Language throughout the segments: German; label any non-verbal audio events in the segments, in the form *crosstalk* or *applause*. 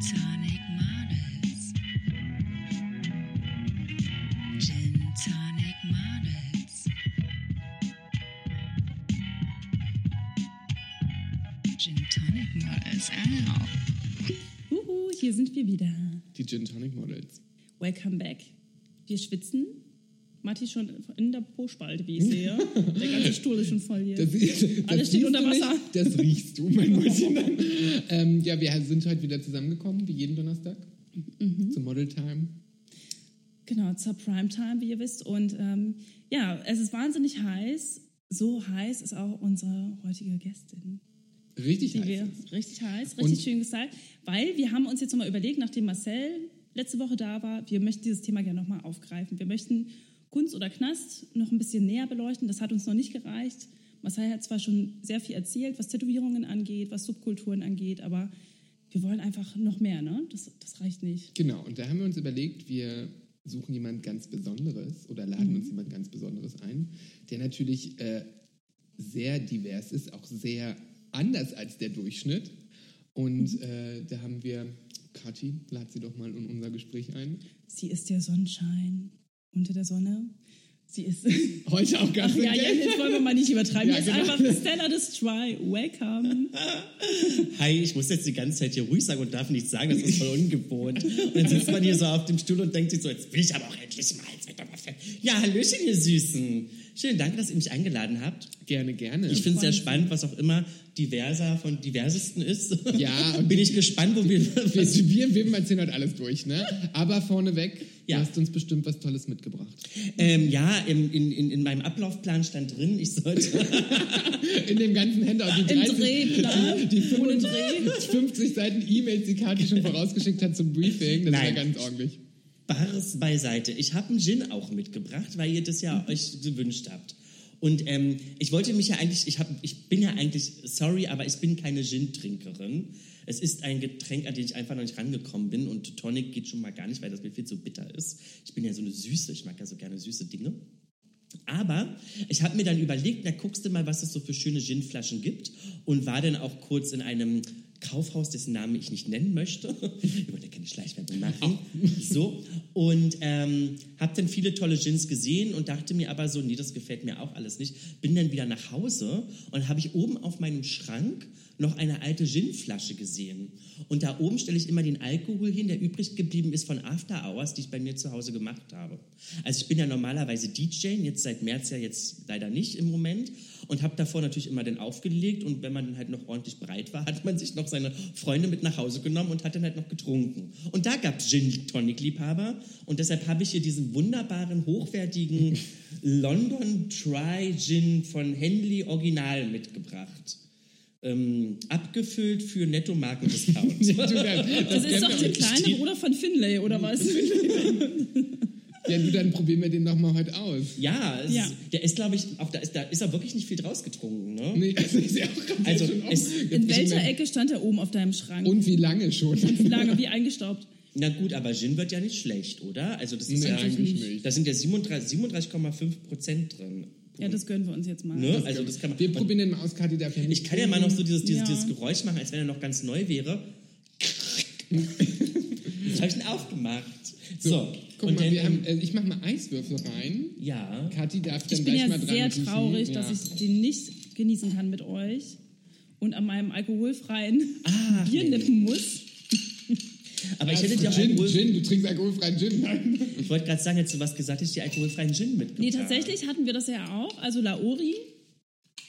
Tonic Models. Gin Tonic Models. Gin Tonic Models. Ow. Uhu, hier sind wir wieder. Die Gin Tonic Models. Welcome back. Wir schwitzen. Matti schon in der Po-Spalte, wie ich sehe. Der ganze *laughs* Stuhl ist schon voll hier. Das, das Alles steht unter du nicht, Wasser. Das riechst du, mein *laughs* Mäuschen. ähm, ja, wir sind heute wieder zusammengekommen, wie jeden Donnerstag. Mhm. Zum Model Time. Genau, zur Primetime, wie ihr wisst. Und ähm, ja, es ist wahnsinnig heiß. So heiß ist auch unsere heutige Gästin. Richtig heiß. wir richtig heiß, richtig Und- schön gesagt. Weil wir haben uns jetzt nochmal überlegt, nachdem Marcel letzte Woche da war, wir möchten dieses Thema gerne nochmal aufgreifen. Wir möchten Kunst oder Knast noch ein bisschen näher beleuchten. Das hat uns noch nicht gereicht. Marcel hat zwar schon sehr viel erzählt, was Tätowierungen angeht, was Subkulturen angeht, aber wir wollen einfach noch mehr, ne? Das, das reicht nicht. Genau, und da haben wir uns überlegt, wir suchen jemand ganz Besonderes oder laden Mhm. uns jemand ganz Besonderes ein, der natürlich äh, sehr divers ist, auch sehr anders als der Durchschnitt. Und Mhm. äh, da haben wir, Kathi, lad sie doch mal in unser Gespräch ein. Sie ist der Sonnenschein unter der Sonne. Sie ist. Heute auch ganz Ach ja, jetzt wollen wir mal nicht übertreiben. Ja, Jetzt genau. einfach Stella Destroy. Welcome. Hi, ich muss jetzt die ganze Zeit hier ruhig sagen und darf nichts sagen, das ist voll ungewohnt. Und dann sitzt man hier so auf dem Stuhl und denkt sich so, jetzt will ich aber auch endlich mal, jetzt wird doch mal fertig. Ja, Hallöchen, ihr Süßen. Schön, danke, dass ihr mich eingeladen habt. Gerne, gerne. Ich finde es sehr spannend, was auch immer diverser von diversesten ist. Ja, und bin ich gespannt, wo wir... wir, wir, wir erzählen heute alles durch, ne? Aber vorneweg, Ja. du hast uns bestimmt was Tolles mitgebracht. ähm, ja, in, in, in meinem Ablaufplan stand drin, ich sollte... *laughs* In dem ganzen Handout, die Im 30, Drehplan. die, die Ohne 55, 50 Seiten E-Mails, die Kathi schon *laughs* vorausgeschickt hat zum Briefing, das Nein. war ganz ordentlich. Bares beiseite. Ich habe einen Gin auch mitgebracht, weil ihr das ja euch gewünscht habt. Und ähm, ich wollte mich ja eigentlich, ich, hab, ich bin ja eigentlich, sorry, aber ich bin keine Gin-Trinkerin. Es ist ein Getränk, an den ich einfach noch nicht rangekommen bin. Und Tonic geht schon mal gar nicht, weil das mir viel zu bitter ist. Ich bin ja so eine Süße, ich mag ja so gerne süße Dinge. Aber ich habe mir dann überlegt, na guckst du mal, was es so für schöne Ginflaschen gibt und war dann auch kurz in einem Kaufhaus, dessen Namen ich nicht nennen möchte. Wir wollen ja keine Schleichwerbung machen. So. Und ähm, habe dann viele tolle Gins gesehen und dachte mir aber so, nee, das gefällt mir auch alles nicht. Bin dann wieder nach Hause und habe ich oben auf meinem Schrank noch eine alte Ginflasche gesehen. Und da oben stelle ich immer den Alkohol hin, der übrig geblieben ist von After Hours, die ich bei mir zu Hause gemacht habe. Also ich bin ja normalerweise DJ, jetzt seit März ja jetzt leider nicht im Moment und habe davor natürlich immer den aufgelegt und wenn man dann halt noch ordentlich breit war, *laughs* hat man sich noch seine Freunde mit nach Hause genommen und hat dann halt noch getrunken. Und da gab es Gin Tonic Liebhaber und deshalb habe ich hier diesen wunderbaren, hochwertigen *laughs* London Dry Gin von Henley Original mitgebracht. Ähm, abgefüllt für Netto Markendiscount. *laughs* Du, das, Das ist doch der kleine steht- Bruder von Finlay, oder was? *laughs* ja, du, dann probieren wir den noch mal heute aus. Ja, es, Ja. der ist, glaube ich, auch da ist, da ist er wirklich nicht viel draus getrunken. Ne? Nee, das ist ja auch ganz Also, es- In welcher mein- Ecke stand er oben auf deinem Schrank? Und wie lange schon? Lange, wie eingestaubt. Na gut, aber Gin wird ja nicht schlecht, oder? Also das ist Nee, ja eigentlich nicht. Da sind ja 37 37,5 Prozent drin. Ja, das gönnen wir uns jetzt mal. Ne? Also das kann man. Wir probieren den mal aus, Kathi darf ja nicht Ich kann ja mal noch so dieses, dieses, Ja. dieses Geräusch machen, als wenn er noch ganz neu wäre. *laughs* Ich habe ich ihn aufgemacht. So, Guck und mal, dann, wir haben, äh, ich mach mal Eiswürfel rein. ja. Kathi darf dann Ich bin gleich ja mal dran sehr riechen. traurig, ja. dass ich den nicht genießen kann mit euch und an meinem alkoholfreien Ah, Bier nee. nippen muss. Aber ich hätte dir Gin, Alkohol, Gin, du trinkst alkoholfreien Gin. Nein. Ich wollte gerade sagen, hättest du was gesagt, hätte ich dir alkoholfreien Gin mitgebracht. Nee, tatsächlich hatten wir das ja auch. Also Laori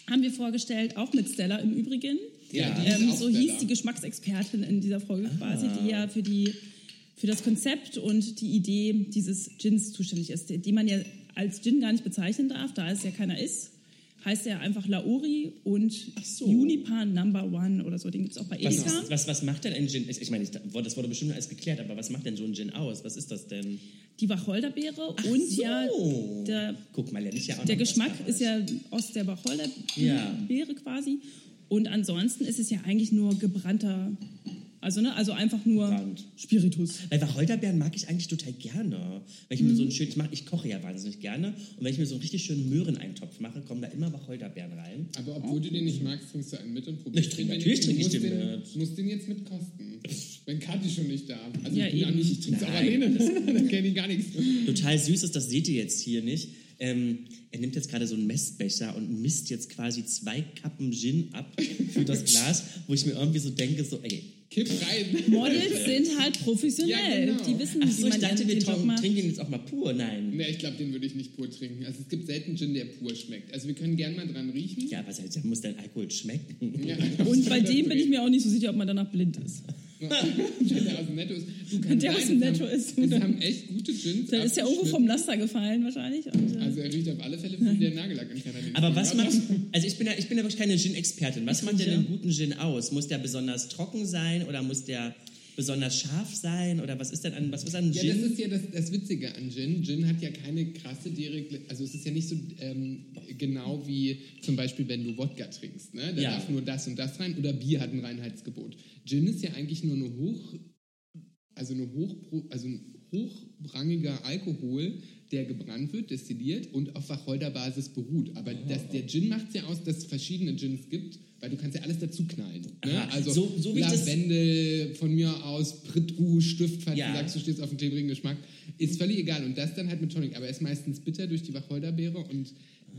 haben wir vorgestellt, auch mit Stella im Übrigen. Ja, die Ähm, ist auch so Stella. hieß die Geschmacksexpertin in dieser Folge quasi, die ja für die für das Konzept und die Idee dieses Gins zuständig ist, die man ja als Gin gar nicht bezeichnen darf, da es ja keiner ist. Heißt er einfach Laori und so. Juniper Number One oder so. Den gibt es auch bei Was, Edeka. was, was macht denn ein Gin? Ich, ich meine, das wurde bestimmt alles geklärt, aber was macht denn so ein Gin aus? Was ist das denn? Die Wacholderbeere und so. ja der, Guck mal, ich ja der was Geschmack ist ja aus der Wacholderbeere Ja. quasi. Und ansonsten ist es ja eigentlich nur gebrannter, also ne, also einfach nur Gebrannt. Spiritus. Weil Wacholderbeeren mag ich eigentlich total gerne. Wenn ich mir so einen schönen, ich, mach, ich koche ja wahnsinnig gerne. Und wenn ich mir so einen richtig schönen Möhreneintopf mache, kommen da immer Wacholderbeeren rein. Aber obwohl du den nicht magst, trinkst du einen mit und probierst Ich trinke- den. natürlich Du trinke ich musst den den mit. musst den jetzt mitkosten. Wenn Kathi schon nicht da. Also Ja, ich bin ja eben. nicht, ich trinke auch Nein, alleine. *laughs* Dann kenne ich gar nichts. Total süß ist, das seht ihr jetzt hier nicht. Ähm, er nimmt jetzt gerade so einen Messbecher und misst jetzt quasi zwei Kappen Gin ab für das *laughs* Glas, wo ich mir irgendwie so denke, so, ey, Kipp rein. Models *laughs* sind halt professionell. Ja, genau. Die wissen, ach wie so, man ich dachte, wir trinken, macht. trinken jetzt auch mal pur. Nein. Ne, ich glaube, den würde ich nicht pur trinken. Also es gibt selten Gin, der pur schmeckt. Also wir können gerne mal dran riechen. Ja, was heißt, da muss dein Alkohol schmecken. Ja. Und bei *laughs* dem bin ich mir auch nicht so sicher, ob man danach blind ist. Der aus dem Netto ist. Der aus dem Netto haben, ist. Es haben echt gute Gins. Der ist ja irgendwo vom Laster gefallen wahrscheinlich. Und, äh, Also er riecht auf alle Fälle wie der Nagellackentferner. den Aber ich was macht, also ich bin ja, ich bin ja wirklich keine Gin-Expertin. Was macht denn einen guten Gin aus? Muss der besonders trocken sein oder muss der besonders scharf sein oder was ist denn an, was ist an Ja, Gin? das ist ja das, das Witzige an Gin. Gin hat ja keine krasse direkte, also es ist ja nicht so ähm, genau wie zum Beispiel, wenn du Wodka trinkst. Ne? Da Ja. darf nur das und das rein oder Bier hat ein Reinheitsgebot. Gin ist ja eigentlich nur eine hoch, also eine hoch, also ein hochrangiger Alkohol, der gebrannt wird, destilliert und auf Wacholderbasis beruht. Aber das, der Gin macht es ja aus, dass es verschiedene Gins gibt, weil du kannst ja alles dazu knallen. Ne? Also So- so Lavendel von mir aus, Prit Rouge, Stift, falls Ja. du sagst, du stehst auf dem klebrigen Geschmack, ist völlig egal. Und das dann halt mit Tonic. Aber er ist meistens bitter durch die Wacholderbeere und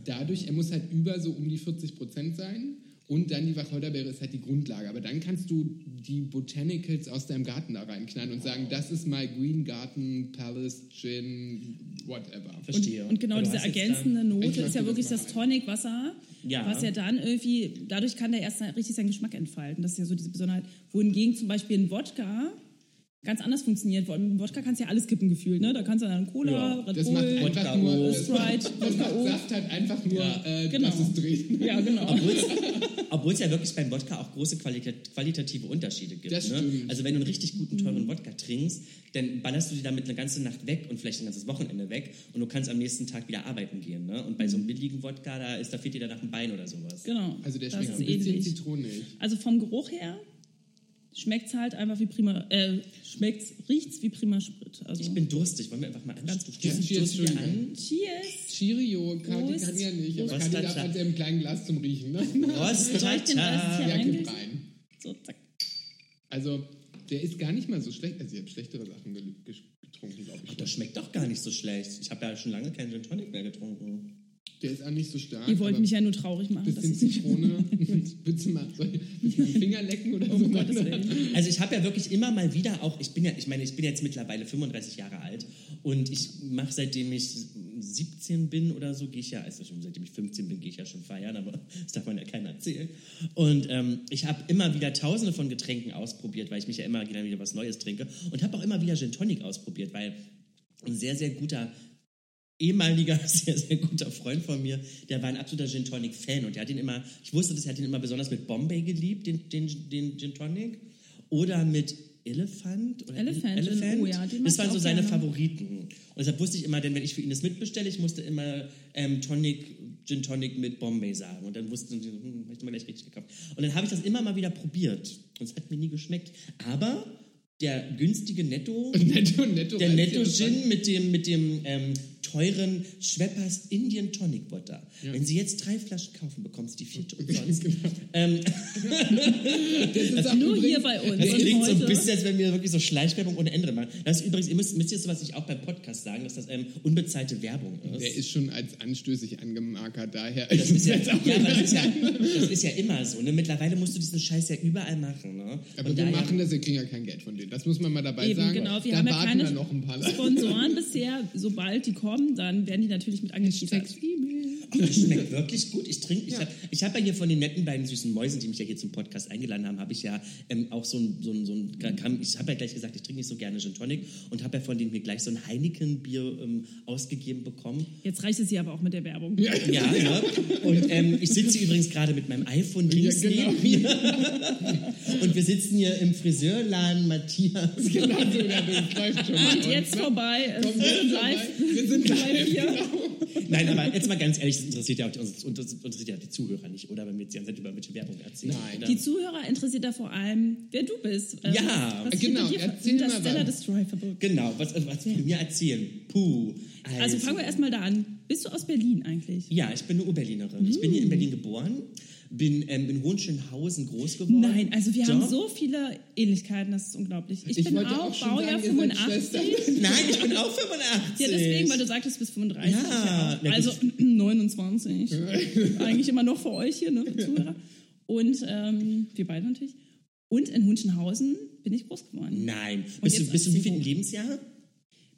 dadurch, er muss halt über so um die 40 Prozent sein. Und dann die Wacholderbeere ist halt die Grundlage. Aber dann kannst du die Botanicals aus deinem Garten da reinknallen und sagen, das ist my Green Garden Palace Gin, whatever. Verstehe. Und genau Aber du diese ergänzende Note ist ja wirklich das das mal Tonicwasser, Ja. was ja dann irgendwie, dadurch kann der erst richtig seinen Geschmack entfalten. Das ist ja so diese Besonderheit. Wohingegen zum Beispiel ein Wodka ganz anders funktioniert. Mit Wodka kannst du ja alles kippen gefühlt, ne? Da kannst du dann Cola, Ja, Red Das Bull, macht einfach Wodka nur, macht, Sprite, Wodka O. Saft halt einfach nur, Ja, äh, genau. dass es dreht. Ja, genau. Obwohl es ja wirklich beim Wodka auch große Qualita qualitative Unterschiede gibt. Das ne? stimmt. Also wenn du einen richtig guten, teuren Wodka trinkst, dann ballerst du dir damit eine ganze Nacht weg und vielleicht ein ganzes Wochenende weg und du kannst am nächsten Tag wieder arbeiten gehen. Ne? Und bei so einem billigen Wodka, da, ist, da fehlt dir danach ein Bein oder sowas. Genau. Also der schmeckt ein bisschen ähnlich. zitronig. Also vom Geruch her schmeckt es halt einfach wie prima, äh, schmeckt's, riecht's wie prima Sprit. Also Ich bin durstig. Wollen wir einfach mal anstoßen? Cheers, Stoßen wir an? Cheers! Cheerio, Prost. kann ja nicht, aber Kathi darf mit dem kleinen Glas zum Riechen. Ne? Prost, *laughs* Soll ich den Rest hier Tata. Ja, gib rein. So, zack. Also, der ist gar nicht mal so schlecht. Also, ich habe schlechtere Sachen getrunken, glaube ich. Das schmeckt doch gar nicht so schlecht. Ich habe ja schon lange keinen Gin Tonic mehr getrunken. Der ist auch nicht so stark. Ihr wollt mich ja nur traurig machen. dass Bisschen ich- Zitrone. Du mal soll ich- mit dem Finger lecken oder so? Um Gottes Willen. Also ich habe ja wirklich immer mal wieder auch, ich bin ja, ich meine, ich bin jetzt mittlerweile 35 Jahre alt und ich mache seitdem ich 17 bin oder so, gehe ich ja, also schon seitdem ich 15 bin, gehe ich ja schon feiern, aber *laughs* das darf man ja keiner erzählen. Und ähm, ich habe immer wieder tausende von Getränken ausprobiert, weil ich mich ja immer wieder was Neues trinke und habe auch immer wieder Gin Tonic ausprobiert, weil ein sehr, sehr guter ehemaliger, *laughs* sehr, sehr guter Freund von mir, der war ein absoluter Gin Tonic Fan und der hat ihn immer, ich wusste, dass er hat ihn immer besonders mit Bombay geliebt, den, den, den Gin Tonic, oder mit Elephant oder Elephant, Elephant. oh ja, das waren so seine gerne. Favoriten. Und deshalb wusste ich immer, denn wenn ich für ihn das mitbestelle, ich musste immer ähm, Tonic, Gin Tonic mit Bombay sagen. Und dann wussten sie, hm, hab ich mal gleich richtig gekauft. Und dann habe ich das immer mal wieder probiert. Und es hat mir nie geschmeckt. Aber der günstige Netto, *laughs* Netto, netto. der Netto Gin mit dem, mit dem ähm, teuren Schweppers Indian Tonic Water. Wenn Sie jetzt drei Flaschen kaufen, bekommen Sie die vierte *laughs* umsonst. Genau. ähm, *laughs* Das ist auch Nur übrigens- hier bei uns. das Und klingt so ein bisschen, als wenn wir wirklich so Schleichwerbung ohne Ende machen. Das ist übrigens, ihr müsst, müsst jetzt, was ich auch beim Podcast sagen, dass das ähm, unbezahlte Werbung ist. Der ist schon als anstößig angemarkert, daher. das ist ja, ja, *laughs* das ist ja, das ist ja immer so. Ne? Mittlerweile musst du diesen Scheiß ja überall machen. Ne? Aber Und wir daher- machen das, wir kriegen ja kein Geld von denen. Das muss man mal dabei Eben, sagen. genau. Wir da haben ja keine noch ein paar Leute. Sponsoren bisher. Sobald die kommen, dann werden die natürlich mit angeteasert. Ach, das schmeckt wirklich gut. Ich trinke, ich habe hab ja hier von den netten beiden süßen Mäusen, die mich ja hier zum Podcast eingeladen haben, habe ich ja ähm, auch so ein, so ein, so ein kam, ich habe ja gleich gesagt, ich trinke nicht so gerne Gin Tonic und habe ja von denen mir gleich so ein Heineken-Bier ähm, ausgegeben bekommen. Jetzt reicht es hier aber auch mit der Werbung. Ja, Ja, *laughs* ne? Und ähm, ich sitze übrigens gerade mit meinem iPhone links genau. neben mir. Und wir sitzen hier im Friseurladen Matthias. *laughs* genau so, ja, Und jetzt ne? vorbei. Komm, ist jetzt live. Wir sind live, hier. genau. Nein, aber jetzt mal ganz ehrlich, das interessiert ja auch die, uns, uns interessiert ja die Zuhörer nicht, oder? Wenn wir jetzt die ganze Zeit über welche Werbung erzählen. Nein. Oder? Die Zuhörer interessiert da vor allem, wer du bist. Ähm, Ja, was genau, dir erzähl mal Stellar was. Destroy verbunden. Genau, was, was wir mir erzählen. Puh. Also fangen wir erstmal da an. Bist du aus Berlin eigentlich? Ja, ich bin eine Urberlinerin. Ich bin hier in Berlin geboren, bin ähm, in Hohenschönhausen groß geworden. Nein, also wir haben Doch. so viele Ähnlichkeiten, das ist unglaublich. Ich, Ich bin auch, auch Baujahr sagen, ihr seid 85. Schwestern. *laughs* Nein, ich bin auch 85. Ja, deswegen, weil du sagtest bis 35. Ja, Ja, also *clears throat* 29. *laughs* Eigentlich immer noch für euch hier, ne, Zuhörer. Und ähm, wir beide natürlich. Und in Hunschenhausen bin ich groß geworden. Nein. Bist du, bist du wievielten Niveau. Lebensjahr?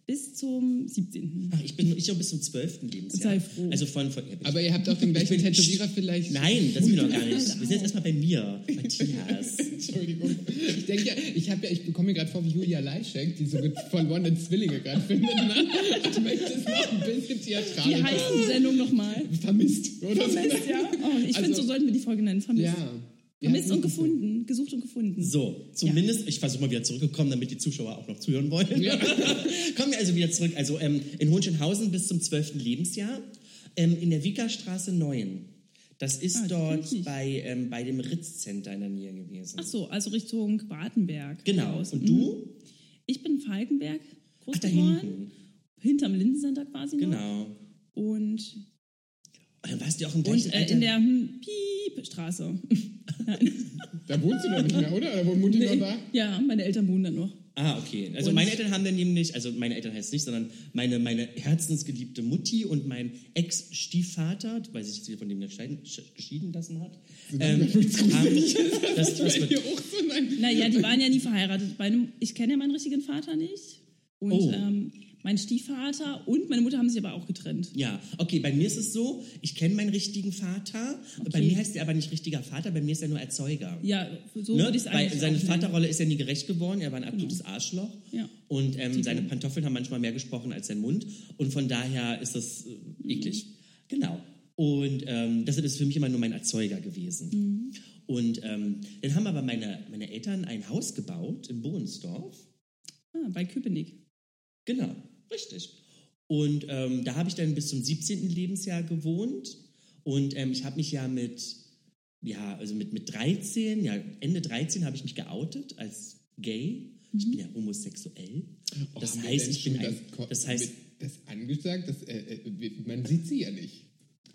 Bis zum 17. Ach, ich bin ich auch bis zum 12. Lebensjahr. Sei froh. Also von, von ja, Aber ihr habt auch den gleichen Tätowierer vielleicht. Nein, das sind wir noch gar nicht. Wir sind jetzt erstmal bei mir, Matthias. *laughs* Entschuldigung. Ich denke ja, ich, ja, ich bekomme mir gerade vor wie Julia Leischek, die so verlorene Zwillinge gerade findet. Ne? Ich möchte es noch ein bisschen Wie theatralisch heißt haben. die Sendung nochmal? Vermisst, oder? Vermisst, ja? Oh, ich finde, Also- so sollten wir die Folge nennen. Vermisst. Ja. Vermisst und gefunden. Gesucht und gefunden. So, zumindest, ich versuche mal wieder zurückgekommen, damit die Zuschauer auch noch zuhören wollen. *laughs* Kommen wir also wieder zurück. Also ähm, in Hohenschönhausen bis zum 12. Lebensjahr, ähm, in der Wiekerstraße 9. Das ist Ah, dort bei, ähm, bei dem Ritz-Center in der Nähe gewesen. Ach so, also Richtung Badenberg. genau. raus. Und Mhm. du? Ich bin in Falkenberg groß Ach, geworden. Hinterm Lindencenter quasi. Genau. Und dann warst du auch im gleichen und äh, in der hm, Piepstraße. *laughs* Da wohnst du doch nicht mehr, oder? Oder wohnt Mutti noch Nee. da? Ja, meine Eltern wohnen da noch. Ah, okay. Also Und- meine Eltern haben dann nämlich, also meine Eltern heißt nicht, sondern meine, meine herzensgeliebte Mutti und mein Ex-Stiefvater, weil sich sie von dem geschieden lassen hat, ähm, haben *laughs* das, das wird. Naja, die waren ja nie verheiratet. Meine, ich kenne ja meinen richtigen Vater nicht. Und Oh. ähm, mein Stiefvater und meine Mutter haben sich aber auch getrennt. Ja, okay, bei mir ist es so, ich kenne meinen richtigen Vater. Bei Okay. mir heißt er aber nicht richtiger Vater, bei mir ist er nur Erzeuger. Ja, so Ne? würde ich es Weil eigentlich seine auch nennen. Vaterrolle ist ja nie gerecht geworden, er war ein absolutes Arschloch. Ja. Und ähm, seine Pantoffeln haben manchmal mehr gesprochen als sein Mund. Und von daher ist das Mhm. äh, eklig. Genau. Und ähm, deshalb ist für mich immer nur mein Erzeuger gewesen. Mhm. Und ähm, dann haben aber meine, meine Eltern ein Haus gebaut in Bohnsdorf. Ah, bei Köpenick. Genau, richtig. Und ähm, da habe ich dann bis zum 17. Lebensjahr gewohnt. Und ähm, ich habe mich ja mit, ja, also mit, mit 13, ja, Ende 13 habe ich mich geoutet als gay. Ich bin ja homosexuell. Oh, Das heißt, ich bin ein, das, das heißt, das angesagt, das, äh, äh, man sieht sie ja nicht.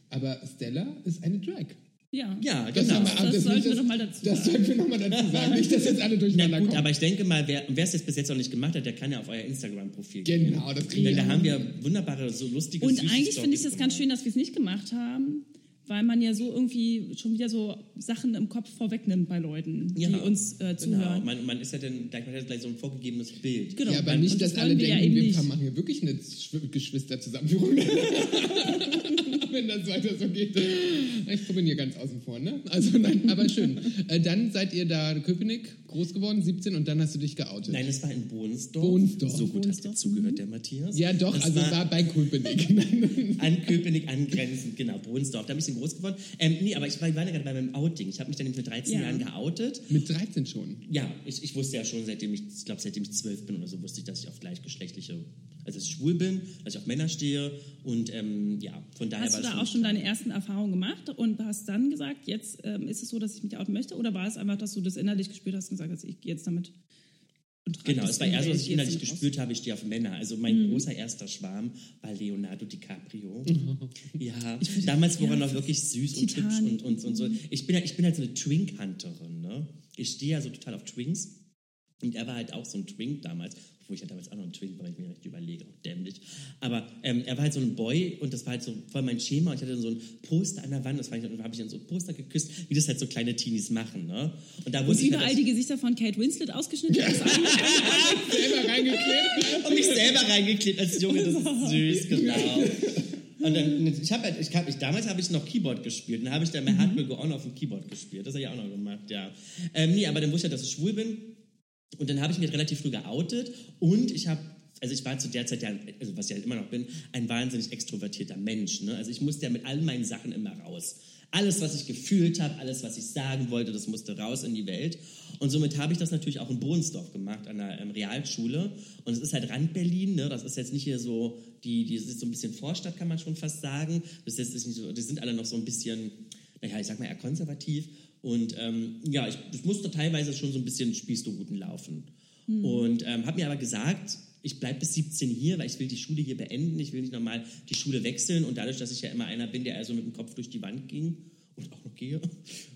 Aber Stella ist eine Drag. Ja. ja, Das, genau. wir, Das aber das, sollten wir das, doch mal dazu Das sagen. sollten wir nochmal dazu sagen. Nicht, dass jetzt alle Na durcheinander gut, kommen. aber ich denke mal, wer wer es jetzt bis jetzt noch nicht gemacht hat, der kann ja auf euer Instagram-Profil gehen. genau, das kriegen Denn wir da haben wir wunderbare, so lustige Und süße eigentlich finde ich das ganz schön, dass wir es nicht gemacht haben, weil man ja so irgendwie schon wieder so Sachen im Kopf vorwegnimmt bei Leuten, die uns äh, Genau, zuhören. man, man ist ja dann gleich, man hat gleich so ein vorgegegebenes Bild. Genau. Ja, aber Und nicht, das dass alle wollen wir ja denken, eben wir machen hier wirklich eine Schw- Geschwisterzusammenführung. *laughs* *laughs* Wenn das weiter so geht. Ich bin hier ganz außen vor, ne? Also nein, aber schön. Äh, dann seid ihr da in Köpenick groß geworden, 17, und dann hast du dich geoutet. Nein, es war in Bohnsdorf. Bohnsdorf. So gut Bohnsdorf, hast du zugehört, der Matthias. ja, doch, Das also war war bei Köpenick. *laughs* Nein. an Köpenick angrenzend, genau, Bohnsdorf. Da bin ich dann groß geworden. Ähm, nee, aber ich war, ich war ja gerade bei meinem Outing. Ich habe mich dann mit 13 Ja. Jahren geoutet. Mit 13 schon. Ja, ich, ich wusste ja schon, seitdem ich, ich glaube, seitdem ich zwölf bin oder so, wusste ich, dass ich auf gleichgeschlechtliche, also dass ich schwul bin, dass ich auf Männer stehe und ähm, ja, von daher Hast war du es da auch schon deine ersten Erfahrungen gemacht und hast dann gesagt, jetzt ähm, ist es so, dass ich mich outen möchte? Oder war es einfach, dass du das innerlich gespürt hast und gesagt hast, ich gehe jetzt damit Genau, es war eher so, dass ich innerlich gespürt habe, ich stehe auf Männer. Also mein großer erster Schwarm war Leonardo DiCaprio. *laughs* Ja, damals war er noch wirklich süß und hübsch und, und, und so. Ich bin, ich bin halt so eine Twink-Hunterin. Ne? Ich stehe ja so total auf Twinks. Und er war halt auch so ein Twink damals, obwohl ich ja damals auch noch ein Twink war, wenn ich mir recht überlege, auch dämlich. Aber ähm, er war halt so ein Boy und das war halt so voll mein Schema. Und ich hatte dann so ein Poster an der Wand, das war ich, da habe ich dann so ein Poster geküsst, wie das halt so kleine Teenies machen. Ne? Und da Und wusste ich halt, überall dass- die Gesichter von Kate Winslet ausgeschnitten. *laughs* Das Selber reingeklebt. und mich selber reingeklebt als Junge, das ist süß, *laughs* genau. Und dann, ich habe halt, ich hab, ich, damals habe ich noch Keyboard gespielt. Dann habe ich dann My Heart Will Go On auf dem Keyboard gespielt. Das habe ich auch noch gemacht, ja. Ähm, nee, aber dann wusste ich halt, dass ich schwul bin. Und dann habe ich mich relativ früh geoutet. Und ich habe, also ich war zu der Zeit ja, also was ich halt immer noch bin, ein wahnsinnig extrovertierter Mensch. Ne? Also ich musste ja mit all meinen Sachen immer raus. Alles, was ich gefühlt habe, alles, was ich sagen wollte, das musste raus in die Welt. Und somit habe ich das natürlich auch in Bohnsdorf gemacht, an der ähm, Realschule. Und es ist halt Rand-Berlin, ne? das ist jetzt nicht hier so, die, die ist so ein bisschen Vorstadt, kann man schon fast sagen. Das ist jetzt nicht so, die sind alle noch so ein bisschen, naja, ich sag mal eher konservativ. Und ähm, ja, ich, ich musste teilweise schon so ein bisschen Spießruten laufen. Und ähm, habe mir aber gesagt, ich bleibe bis 17 hier, weil ich will die Schule hier beenden. Ich will nicht nochmal die Schule wechseln. Und dadurch, dass ich ja immer einer bin, der eher so mit dem Kopf durch die Wand ging und auch noch gehe.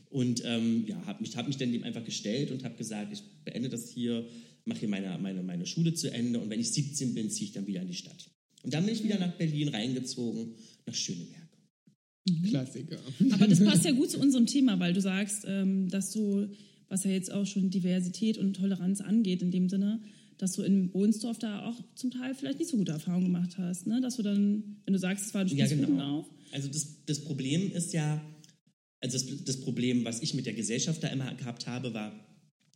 Und ähm, ja, habe mich, hab mich dann dem einfach gestellt und habe gesagt, ich beende das hier, mache hier meine, meine, meine Schule zu Ende und wenn ich 17 bin, ziehe ich dann wieder in die Stadt. Und dann bin ich wieder nach Berlin reingezogen, nach Schöneberg. Klassiker. Aber das passt ja gut zu unserem Thema, weil du sagst, ähm, dass du, was ja jetzt auch schon Diversität und Toleranz angeht, in dem Sinne, dass du in Bohnsdorf da auch zum Teil vielleicht nicht so gute Erfahrungen gemacht hast. Ne? Dass du dann, wenn du sagst, es war ein Ja, Spießrutenlauf. genau. Also das, das Problem ist ja, also das, das Problem, was ich mit der Gesellschaft da immer gehabt habe, war,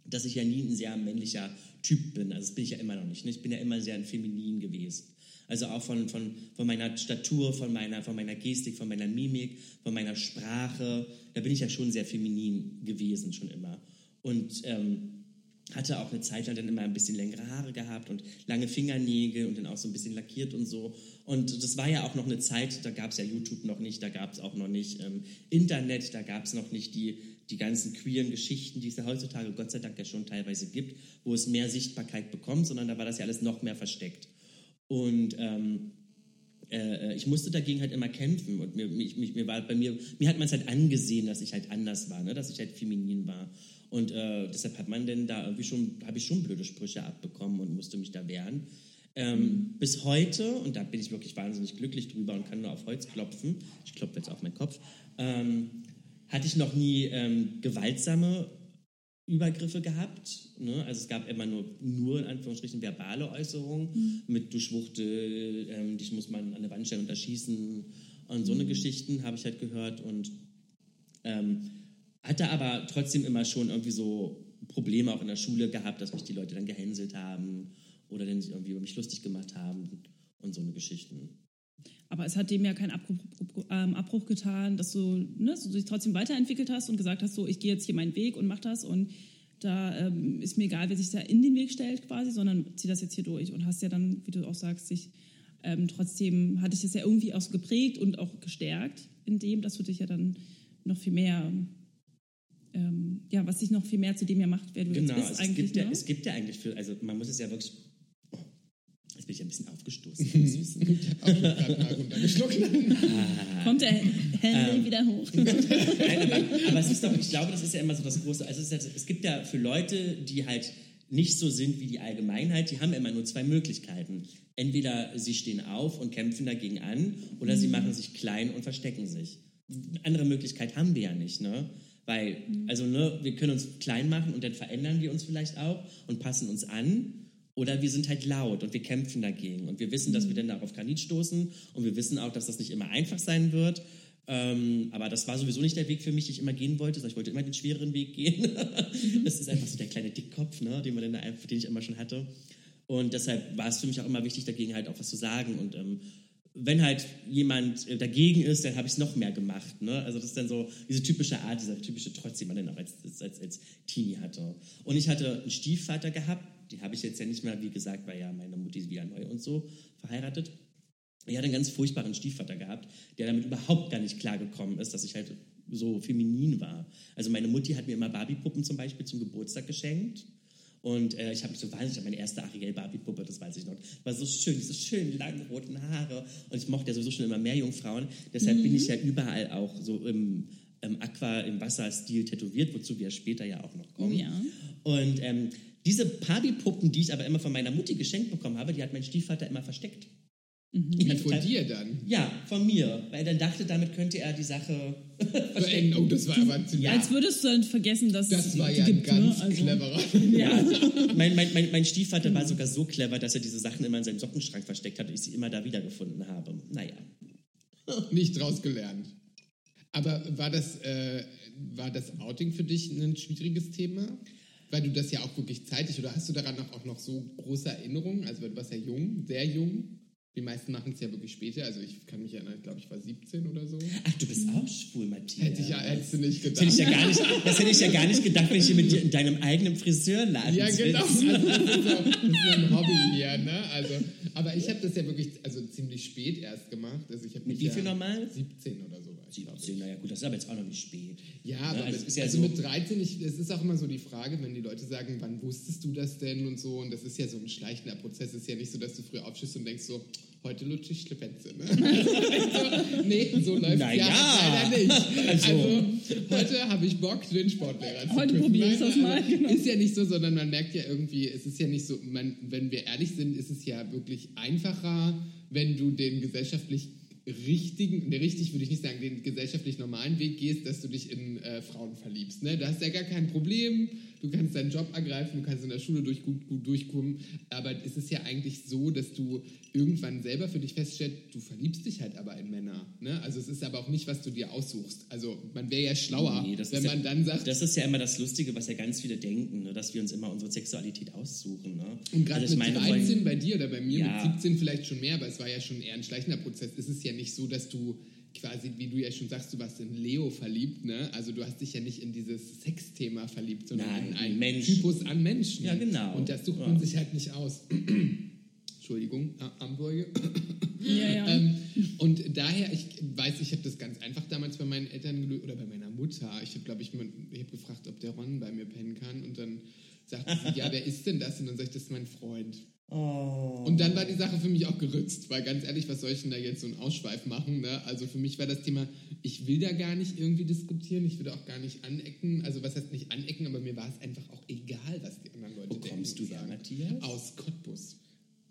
dass ich ja nie ein sehr männlicher Typ bin. Also das bin ich ja immer noch nicht. Ne? Ich bin ja immer sehr ein feminin gewesen. Also auch von, von, von meiner Statur, von meiner, von meiner Gestik, von meiner Mimik, von meiner Sprache. Da bin ich ja schon sehr feminin gewesen, schon immer. Und ähm, hatte auch eine Zeit lang dann immer ein bisschen längere Haare gehabt und lange Fingernägel und dann auch so ein bisschen lackiert und so. Und das war ja auch noch eine Zeit, da gab es ja YouTube noch nicht, da gab es auch noch nicht ähm, Internet, da gab es noch nicht die, die ganzen queeren Geschichten, die es ja heutzutage Gott sei Dank ja schon teilweise gibt, wo es mehr Sichtbarkeit bekommt, sondern da war das ja alles noch mehr versteckt. Und ähm, äh, ich musste dagegen halt immer kämpfen und mir, mich, mich, mir war bei mir, mir hat man es halt angesehen, dass ich halt anders war, ne? dass ich halt feminin war. Und äh, deshalb hat man denn da irgendwie schon, habe ich schon blöde Sprüche abbekommen und musste mich da wehren. Ähm, bis heute, und da bin ich wirklich wahnsinnig glücklich drüber und kann nur auf Holz klopfen, ich klopfe jetzt auf meinen Kopf, ähm, hatte ich noch nie ähm, gewaltsame Übergriffe gehabt. Ne? Also es gab immer nur, nur in Anführungsstrichen verbale Äußerungen mit du Schwuchtel, ähm, dich muss man an der Wand stellen und erschießen und so eine Geschichten habe ich halt gehört und ähm, hatte aber trotzdem immer schon irgendwie so Probleme auch in der Schule gehabt, dass mich die Leute dann gehänselt haben oder dann sich irgendwie über mich lustig gemacht haben und so eine Geschichten. Aber es hat dem ja keinen Abbruch, ähm, Abbruch getan, dass du, ne, dass du dich trotzdem weiterentwickelt hast und gesagt hast, so, ich gehe jetzt hier meinen Weg und mach das und da ähm, ist mir egal, wer sich da in den Weg stellt quasi, sondern zieh das jetzt hier durch und hast ja dann, wie du auch sagst, sich ähm, trotzdem, hat dich das ja irgendwie auch so geprägt und auch gestärkt in dem, dass du dich ja dann noch viel mehr, ähm, ja, was dich noch viel mehr zu dem ja macht, wer du Genau, jetzt bist also es, gibt ja, ne? es gibt ja eigentlich für, also man muss es ja wirklich. Jetzt bin ich ein bisschen aufgestoßen. ist süß. Auch gerade mal runtergeschluckt. Kommt der Ähm. Henry wieder hoch. *laughs* Nein, aber, aber es ist doch, ich glaube, das ist ja immer so das Große. Also es, ist ja, es gibt ja für Leute, die halt nicht so sind wie die Allgemeinheit, die haben immer nur zwei Möglichkeiten. Entweder sie stehen auf und kämpfen dagegen an oder sie machen sich klein und verstecken sich. Andere Möglichkeit haben wir ja nicht, ne? Weil, also, ne, wir können uns klein machen und dann verändern wir uns vielleicht auch und passen uns an. Oder wir sind halt laut und wir kämpfen dagegen. Und wir wissen, dass wir dann darauf Granit stoßen. Und wir wissen auch, dass das nicht immer einfach sein wird. Ähm, aber das war sowieso nicht der Weg für mich, den ich immer gehen wollte. Ich wollte immer den schwereren Weg gehen. *laughs* das ist einfach so der kleine Dickkopf, ne, den, man dann den ich immer schon hatte. Und deshalb war es für mich auch immer wichtig, dagegen halt auch was zu sagen. Und ähm, wenn halt jemand äh, dagegen ist, dann habe ich es noch mehr gemacht. Ne? Also das ist dann so diese typische Art, dieser typische Trotz, den man dann auch als, als, als Teenie hatte. Und ich hatte einen Stiefvater gehabt, den habe ich jetzt ja nicht mehr, wie gesagt, weil ja meine Mutti ist wieder neu und so verheiratet. Ich hatte einen ganz furchtbaren Stiefvater gehabt, der damit überhaupt gar nicht klargekommen ist, dass ich halt so feminin war. Also meine Mutti hat mir immer Barbiepuppen zum Beispiel zum Geburtstag geschenkt. Und äh, ich habe mich so wahnsinnig, meine erste Ariel Barbie-Puppe, das weiß ich noch, war so schön, diese schönen langen roten Haare. Und ich mochte ja sowieso schon immer mehr Jungfrauen. Deshalb bin ich ja überall auch so im, im Aqua, im Wasserstil tätowiert, wozu wir später ja auch noch kommen. Ja. Und ähm, diese Barbie-Puppen, die ich aber immer von meiner Mutti geschenkt bekommen habe, die hat mein Stiefvater immer versteckt. Die hat Von kein- dir dann. Ja, von mir. Weil er dann dachte, damit könnte er die Sache *laughs* Eng, Oh, das war aber ziemlich. Ja. Als würdest du dann vergessen, dass Das es war die ja ein gibt. ganz ne? also, cleverer. *laughs* *laughs* Ja. mein, mein, mein, mein Stiefvater war sogar so clever, dass er diese Sachen immer in seinem Sockenschrank versteckt hat und ich sie immer da wiedergefunden habe. Naja. Nicht draus gelernt. Aber war das, äh, war das Outing für dich ein schwieriges Thema? Weil du das ja auch wirklich zeitig, oder hast du daran auch noch so große Erinnerungen? Also du warst ja jung, sehr jung. Die meisten machen es ja wirklich später. Also ich kann mich erinnern, ich glaube, ich war 17 oder so. Ach, du bist auch schwul, Matthias. Hätte ich ja, hättest du nicht Das hätte, ich gedacht. ja gar nicht, das hätte ich ja gar nicht gedacht, wenn ich hier mit dir in deinem eigenen Friseurladen Ja, genau. Also das, ist auch, das ist ein Hobby hier, ne? Also, aber ich habe das ja wirklich, also ziemlich spät erst gemacht. Also ich Mit wie ja viel nochmal? 17 oder so war ich, glaube ich. 17, naja gut, das ist aber jetzt auch noch nicht spät. Ja, Ne, aber also mit, ja also so- mit 13, ich, es ist auch immer so die Frage, wenn die Leute sagen, wann wusstest du das denn und so, und das ist ja so ein schleichender Prozess, es ist ja nicht so, dass du früh aufschießt und denkst so, heute lutsche ich Schlepenze. Ne? *laughs* Also, nee, so läuft Na ja, ja. leider nicht. Also. Also, heute habe ich Bock, den Sportlehrer zu Heute probiere ich das mal, also, genau. Ist ja nicht so, sondern man merkt ja irgendwie, es ist ja nicht so, man, wenn wir ehrlich sind, ist es ja wirklich einfacher, wenn du den gesellschaftlich richtigen, ne, richtig würde ich nicht sagen, den gesellschaftlich normalen Weg gehst, dass du dich in äh, Frauen verliebst. Ne? Da hast ja gar kein Problem, du kannst deinen Job ergreifen, du kannst in der Schule durch, gut, gut durchkommen, aber es ist ja eigentlich so, dass du irgendwann selber für dich feststellst, du verliebst dich halt aber in Männer. Ne? Also es ist aber auch nicht, was du dir aussuchst. Also man wäre ja schlauer, Nee, das wenn ist ja- man dann sagt, Das ist ja immer das Lustige, was ja ganz viele denken, ne? dass wir uns immer unsere Sexualität aussuchen. Ne? Und gerade Also mit meine, 13 wollen- bei dir oder bei mir Ja. mit 17 vielleicht schon mehr, aber es war ja schon eher ein schleichender Prozess. Es ist ja nicht so, dass du quasi, wie du ja schon sagst, du warst in Leo verliebt, ne? Also du hast dich ja nicht in dieses Sexthema verliebt, sondern Nein, in in einen Menschen. Typus an Menschen. Ja, genau. Und das sucht Ja. man sich halt nicht aus. Entschuldigung, äh, Hamburger. Ja, ja. *laughs* Ähm, und daher, ich weiß, ich habe das ganz einfach damals bei meinen Eltern gelöst oder bei meiner Mutter. Ich habe, glaube ich, mal- ich habe gefragt, ob der Ron bei mir pennen kann. Und dann sagte sie, ja, wer ist denn das? Und dann sage ich, das ist mein Freund. Oh. Und dann war die Sache für mich auch gerützt, weil ganz ehrlich, was soll ich denn da jetzt so einen Ausschweif machen? Ne? Also für mich war das Thema, ich will da gar nicht irgendwie diskutieren, ich will da auch gar nicht anecken. Also was heißt nicht anecken, aber mir war es einfach auch egal, was die anderen Leute Wo denken kommst du her, sagen. Matthias? Aus Cottbus.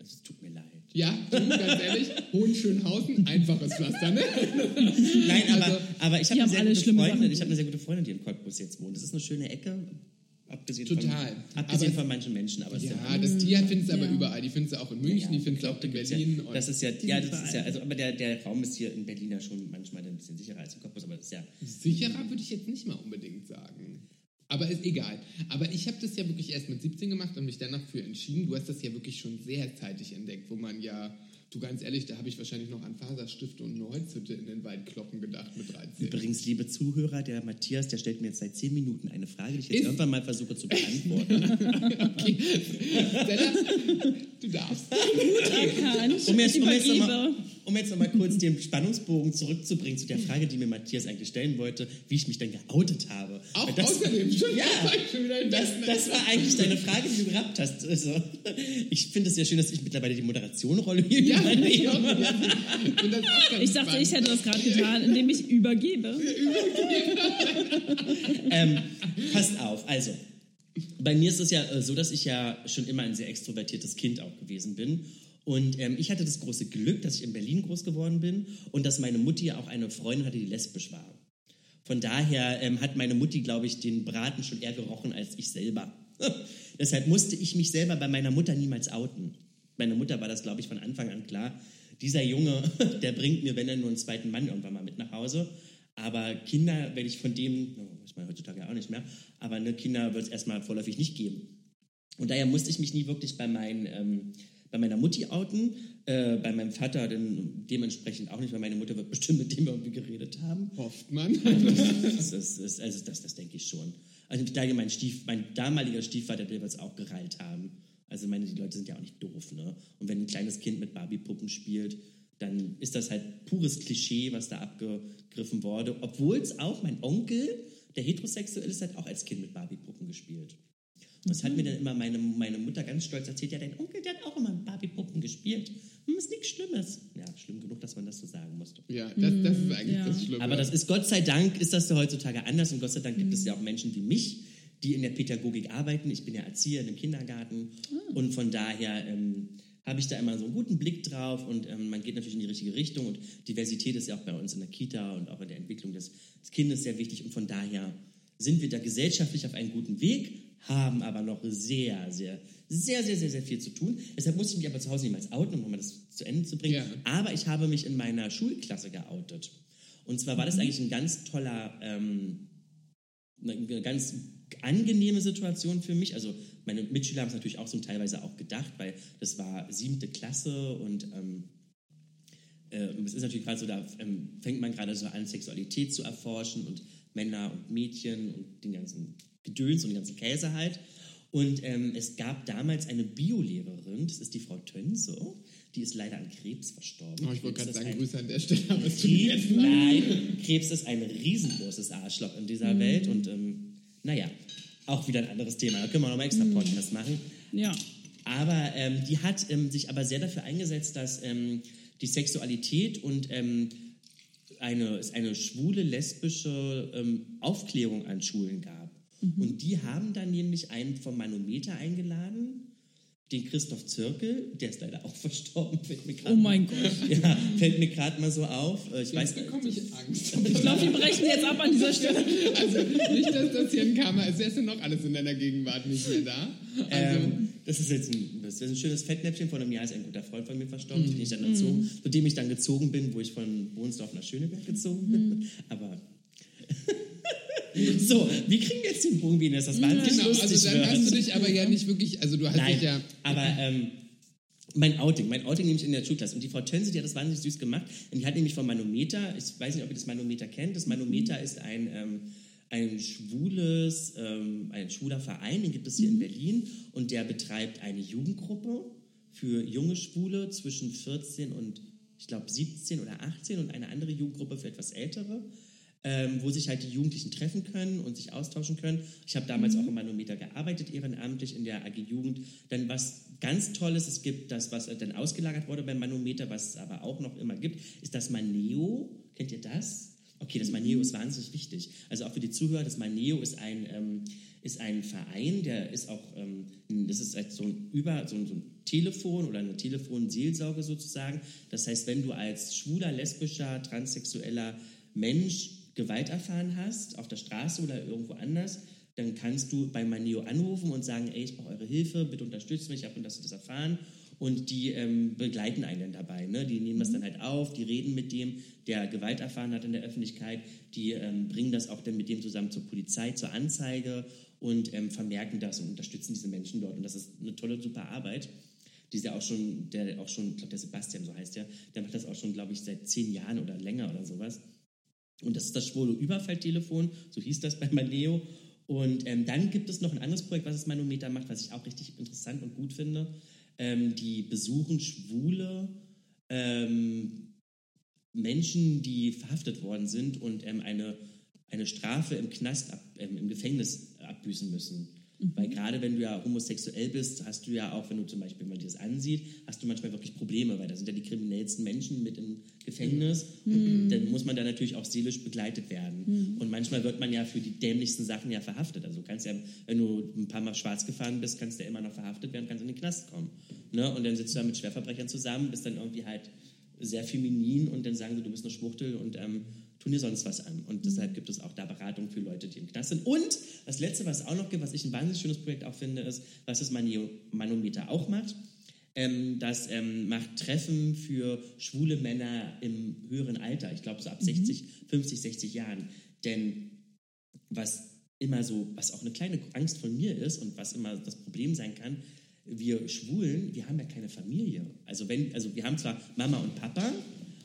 Es tut mir leid. Ja, du, ganz ehrlich, Hohenschönhausen, einfaches Pflaster, ne? *laughs* Nein, aber, Also, aber ich habe eine sehr gute schlimme Freundin. Ich habe eine sehr gute Freundin, die in Cottbus jetzt wohnt. Das ist eine schöne Ecke, abgesehen Total. von abgesehen Aber- von manchen Menschen. Aber Ja, das die findest du aber Ja. überall. Die findest du auch in München, die findest du auch in Berlin. Ja, das ist ja, ja, das ist ja, also, aber der, der Raum ist hier in Berlin ja schon manchmal ein bisschen sicherer als in Cottbus, aber das ist ja, Sicherer würde ich jetzt nicht mal unbedingt sagen. Aber ist egal. Aber ich habe das ja wirklich erst mit 17 gemacht und mich danach für entschieden. Du hast das ja wirklich schon sehr zeitig entdeckt, wo man ja, du ganz ehrlich, da habe ich wahrscheinlich noch an Faserstifte und eine Holzhütte in den Waldkloppen gedacht mit 13. Übrigens, liebe Zuhörer, der Matthias, der stellt mir jetzt seit zehn Minuten eine Frage, die ich jetzt Ist- irgendwann mal versuche zu beantworten. *laughs* Okay. Stella, du darfst. Erkannt. Um jetzt, um, jetzt noch übergebe. mal, um jetzt noch mal kurz den Spannungsbogen zurückzubringen zu der Frage, die mir Matthias eigentlich stellen wollte, wie ich mich denn geoutet habe. Auch Weil das, außerdem, schon, Ja. das war ich schon wieder das, entdeckt. das war eigentlich deine Frage, die du gehabt hast. Also, ich finde es sehr schön, dass ich mittlerweile die Moderationrolle hier Ja, *laughs* ich. Ja, dachte, ich hätte das gerade getan, indem ich übergebe. *laughs* ähm, passt auf, also. Bei mir ist es ja äh, so, dass ich ja schon immer ein sehr extrovertiertes Kind auch gewesen bin. Und ähm, ich hatte das große Glück, dass ich in Berlin groß geworden bin und dass meine Mutti auch eine Freundin hatte, die lesbisch war. Von daher ähm, hat meine Mutti, glaube ich, den Braten schon eher gerochen als ich selber. *laughs* Deshalb musste ich mich selber bei meiner Mutter niemals outen. Meiner Mutter war das, glaube ich, von Anfang an klar. Dieser Junge, *laughs* der bringt mir, wenn er nur einen zweiten Mann irgendwann mal mit nach Hause. Aber Kinder werde ich von dem, weiß man heutzutage ja auch nicht mehr, aber ne, Kinder wird es erstmal vorläufig nicht geben. Und daher musste ich mich nie wirklich bei, meinen, ähm, bei meiner Mutti outen, äh, bei meinem Vater dann dementsprechend auch nicht, weil meine Mutter wird bestimmt mit dem irgendwie geredet haben. Hofft man. *laughs* Das, ist, ist, also das, das denke ich schon. Also ich denke, mein, Stief, mein damaliger Stiefvater, der wird es auch gereilt haben. Also meine, die Leute sind ja auch nicht doof, ne? Und wenn ein kleines Kind mit Barbie-Puppen spielt, dann ist das halt pures Klischee, was da abgegriffen wurde. Obwohl es auch mein Onkel, der heterosexuell ist, hat auch als Kind mit Barbie-Puppen gespielt. Und das hat mir dann immer meine, meine Mutter ganz stolz erzählt, ja, dein Onkel, der hat auch immer mit Barbie-Puppen gespielt. Hm, ist nichts Schlimmes. Ja, schlimm genug, dass man das so sagen musste. Ja, das, das ist eigentlich ja. das Schlimme. Aber das ist Gott sei Dank, ist das ja heutzutage anders und Gott sei Dank gibt es ja auch Menschen wie mich, die in der Pädagogik arbeiten. Ich bin ja Erzieher in einem Kindergarten und von daher ähm, habe ich da immer so einen guten Blick drauf und ähm, man geht natürlich in die richtige Richtung und Diversität ist ja auch bei uns in der Kita und auch in der Entwicklung des, des Kindes sehr wichtig und von daher sind wir da gesellschaftlich auf einem guten Weg, haben aber noch sehr, sehr, sehr, sehr, sehr, sehr viel zu tun. Deshalb musste ich mich aber zu Hause niemals outen, um mal das zu Ende zu bringen. Ja. Aber ich habe mich in meiner Schulklasse geoutet. Und zwar war das eigentlich ein ganz toller, ähm, eine ganz angenehme Situation für mich. Also meine Mitschüler haben es natürlich auch so teilweise auch gedacht, weil das war siebte Klasse und ähm, äh, es ist natürlich gerade so, da ähm, fängt man gerade so an, Sexualität zu erforschen und Männer und Mädchen und den ganzen Gedöns und den ganzen Käse halt. Und ähm, es gab damals eine Biolehrerin, das ist die Frau Tönse, die ist leider an Krebs verstorben. oh, ich wollte gerade sagen, ein- Grüße an der Stelle, aber Krebs, nein, Krebs ist ein riesengroßes Arschloch in dieser Welt und ähm, naja, auch wieder ein anderes Thema. Da können wir nochmal extra Podcast machen. Ja. Aber ähm, die hat ähm, sich aber sehr dafür eingesetzt, dass ähm, die Sexualität und ähm, eine, es eine schwule, lesbische ähm, Aufklärung an Schulen gab. Und die haben dann nämlich einen vom Manometer eingeladen, den Christoph Zirkel, der ist leider *laughs* auch verstorben, fällt mir gerade Oh mein Gott. *laughs* ja, fällt mir gerade mal so auf. Äh, Ich weiß Jetzt bekomme ich Angst. *laughs* Ich glaube, wir brechen jetzt ab an dieser Stelle. Also nicht, dass das hier ein Karma ist. Wärst du noch alles in deiner Gegenwart nicht mehr da? Also, Ähm, das ist jetzt ein, das ist ein schönes Fettnäpfchen. Vor einem Jahr ist ein guter Freund von mir verstorben, Mhm. den ich dann erzogen, zu dem ich dann gezogen bin, wo ich von Bohnsdorf nach Schöneberg gezogen bin. Mhm. Aber so, wie kriegen wir jetzt den Bogen, wie das das wahnsinnig genau, lustig also dann hast du dich aber ja nicht wirklich, also du hast Nein, dich ja... aber ähm, mein Outing, mein Outing nämlich in der Schulklasse. Und die Frau Tönse, die hat das wahnsinnig süß gemacht. Und die hat nämlich vom Manometer, ich weiß nicht, ob ihr das Manometer kennt, das Manometer ist ein, ähm, ein schwules, ähm, ein schwuler Verein, den gibt es hier in Berlin. Und der betreibt eine Jugendgruppe für junge Schwule zwischen 14 und, ich glaube, 17 oder 18 und eine andere Jugendgruppe für etwas ältere ähm, wo sich halt die Jugendlichen treffen können und sich austauschen können. Ich habe damals auch im Manometer gearbeitet, ehrenamtlich in der AG Jugend. Dann was ganz Tolles, es gibt das, was dann ausgelagert wurde beim Manometer, was es aber auch noch immer gibt, ist das Maneo. Kennt ihr das? Okay, das Maneo ist wahnsinnig wichtig. Also auch für die Zuhörer, das Maneo ist ein, ähm, ist ein Verein, der ist auch, ähm, das ist halt so ein, über, so ein, so ein Telefon oder eine Telefonseelsorge sozusagen. Das heißt, wenn du als schwuler, lesbischer, transsexueller Mensch Gewalt erfahren hast, auf der Straße oder irgendwo anders, dann kannst du bei Maneo anrufen und sagen, ey, ich brauche eure Hilfe, bitte unterstützt mich, ich habe das und das erfahren. Und die ähm, begleiten einen dann dabei. Ne? Die nehmen das dann halt auf, die reden mit dem, der Gewalt erfahren hat in der Öffentlichkeit, die ähm, bringen das auch dann mit dem zusammen zur Polizei, zur Anzeige und ähm, vermerken das und unterstützen diese Menschen dort. Und das ist eine tolle, super Arbeit. Die ist ja auch schon, der auch schon, ich glaube, der Sebastian, so heißt der, der macht das auch schon, glaube ich, seit zehn Jahren oder länger oder sowas. Und das ist das schwule Überfalltelefon, so hieß das bei Maneo. Und ähm, dann gibt es noch ein anderes Projekt, was das Manometer macht, was ich auch richtig interessant und gut finde. Ähm, die besuchen schwule ähm, Menschen, die verhaftet worden sind und ähm, eine, eine Strafe im Knast, ab, ähm, im Gefängnis abbüßen müssen. Weil gerade wenn du ja homosexuell bist, hast du ja auch, wenn du zum Beispiel, wenn man dir das ansieht, hast du manchmal wirklich Probleme, weil da sind ja die kriminellsten Menschen mit im Gefängnis und dann muss man da natürlich auch seelisch begleitet werden. Und manchmal wird man ja für die dämlichsten Sachen ja verhaftet. Also kannst ja, wenn du ein paar Mal schwarz gefahren bist, kannst du ja immer noch verhaftet werden, kannst in den Knast kommen. Ne? Und dann sitzt du da mit Schwerverbrechern zusammen, bist dann irgendwie halt sehr feminin und dann sagen sie, du bist eine Schwuchtel und ähm, tun dir sonst was an. Und deshalb gibt es auch da Beratung für Leute, die im Knast sind. Und das Letzte, was es auch noch gibt, was ich ein wahnsinnig schönes Projekt auch finde, ist, was das Manometer auch macht. Ähm, das ähm, macht Treffen für schwule Männer im höheren Alter, ich glaube so ab 60, 50, 60 Jahren. Denn was immer so, was auch eine kleine Angst von mir ist und was immer das Problem sein kann, wir Schwulen, wir haben ja keine Familie. Also wenn, also wir haben zwar Mama und Papa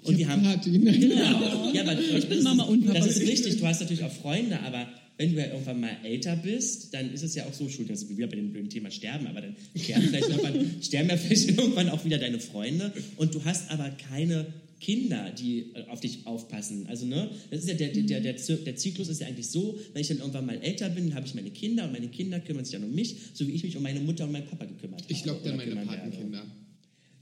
und wir haben Party, ne? Genau. Ja, aber ich bin Mama und Papa. Das ist richtig, du hast natürlich auch Freunde, aber wenn du ja irgendwann mal älter bist, dann ist es ja auch so, Entschuldigung, dass wir wieder bei dem blöden Thema sterben, aber dann sterben, vielleicht irgendwann, *laughs* sterben ja vielleicht irgendwann auch wieder deine Freunde und du hast aber keine Kinder, die äh, auf dich aufpassen. Also, ne, das ist ja der, der, der, der Zyklus ist ja eigentlich so, wenn ich dann irgendwann mal älter bin, habe ich meine Kinder und meine Kinder kümmern sich dann um mich, so wie ich mich um meine Mutter und meinen Papa gekümmert habe. Ich glaube dann meine kümmern werde.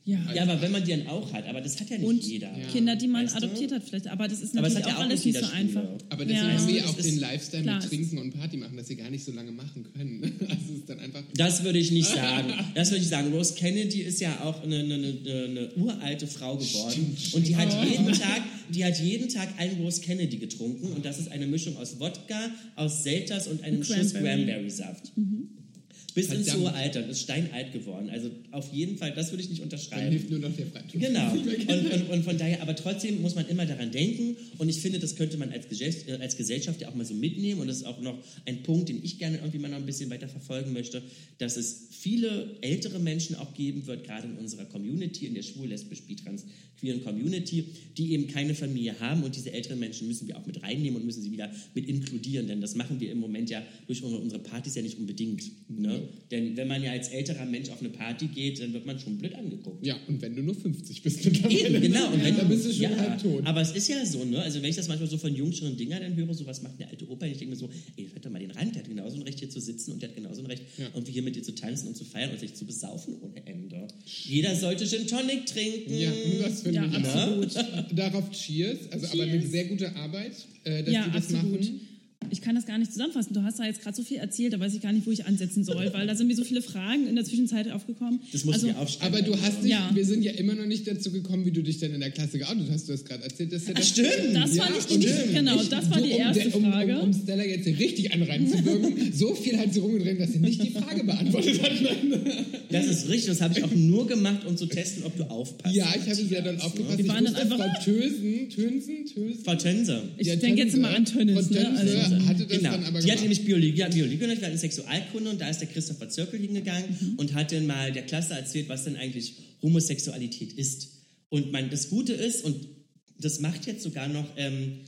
Ja. Ja, aber wenn man die dann auch hat, aber das hat ja nicht Und jeder. Kinder, die man Weißt du? adoptiert hat vielleicht. Aber das ist Aber natürlich hat ja auch auch alles nicht so einfach. Aber deswegen Ja. haben wir ja Das auch den Lifestyle klar, mit Trinken und Party machen, dass sie gar nicht so lange machen können. *laughs* Also es ist dann einfach. Das würde ich nicht *laughs* sagen. Das würde ich sagen. Rose Kennedy ist ja auch eine, eine, eine, eine uralte Frau geworden und die hat jeden Tag, die hat jeden Tag einen Rose Kennedy getrunken und das ist eine Mischung aus Wodka, aus Selters und einem Schuss Cranberry. Cranberry-Saft. Bis ins Verdammt. hohe Alter. Das ist steinalt geworden. Also auf jeden Fall, das würde ich nicht Dann unterschreiben. hilft nur noch der Freitod. Genau. *laughs* Und, und, und von daher, aber trotzdem muss man immer daran denken. Und ich finde, das könnte man als Gesellschaft, äh, als Gesellschaft ja auch mal so mitnehmen. Und das ist auch noch ein Punkt, den ich gerne irgendwie mal noch ein bisschen weiter verfolgen möchte, dass es viele ältere Menschen auch geben wird, gerade in unserer Community, in der schwul, lesbisch, bi, trans, queeren Community, die eben keine Familie haben. Und diese älteren Menschen müssen wir auch mit reinnehmen und müssen sie wieder mit inkludieren. Denn das machen wir im Moment ja durch unsere, unsere Partys ja nicht unbedingt. Ne? Ne? Denn wenn man ja als älterer Mensch auf eine Party geht, dann wird man schon blöd angeguckt. Ja, und wenn du nur 50 bist *laughs* mittlerweile. Eben, genau. Und wenn dann bist du schon ja, halb tot. Aber es ist ja so, ne? Also wenn ich das manchmal so von jüngeren Dingern dann höre, so was macht der alte Opa, ich denke mir so, ey, hört doch mal den Rand, der hat genauso ein Recht hier zu sitzen und der hat genauso ein Recht, Ja. irgendwie hier mit dir zu tanzen und zu feiern und sich zu besaufen ohne Ende. Jeder sollte Gin Tonic trinken. Ja, das finde Ja, ich absolut. auch. Darauf Cheers. Also aber eine Cheers. sehr gute Arbeit, äh, dass ja, die das absolut. machen. Ich kann das gar nicht zusammenfassen. Du hast da jetzt gerade so viel erzählt, da weiß ich gar nicht, wo ich ansetzen soll, weil da sind mir so viele Fragen in der Zwischenzeit aufgekommen. Das muss also, ich aufschreiben. Aber du hast dich, Ja. wir sind ja immer noch nicht dazu gekommen, wie du dich dann in der Klasse geoutet hast. Du hast gerade erzählt, dass ja das stimmt. Das fand ich und nicht- genau, das war du, die erste um, Frage. Um, um Stella jetzt hier richtig an reinzuwirken, *laughs* so viel hat sie rumgedreht, dass sie nicht die Frage beantwortet hat. Das ist richtig, das habe ich auch nur gemacht, um zu testen, ob du aufpasst. ja, ich habe es ja dann aufgepasst. Wir Ich waren dann einfach- Frau Tösen, Tönsen, Tösen. Frau Tönse. Ich Ja, denke jetzt immer an Tönnis. Frau Ne? Also, hatte das genau. dann aber die hat gemacht. nämlich Biologie, hat Biologie genommen, wir hatten Sexualkunde und da ist der Christopher Zirkel hingegangen Mhm. und hat dann mal der Klasse erzählt, was denn eigentlich Homosexualität ist. Und man, das Gute ist, und das macht jetzt sogar noch, ähm,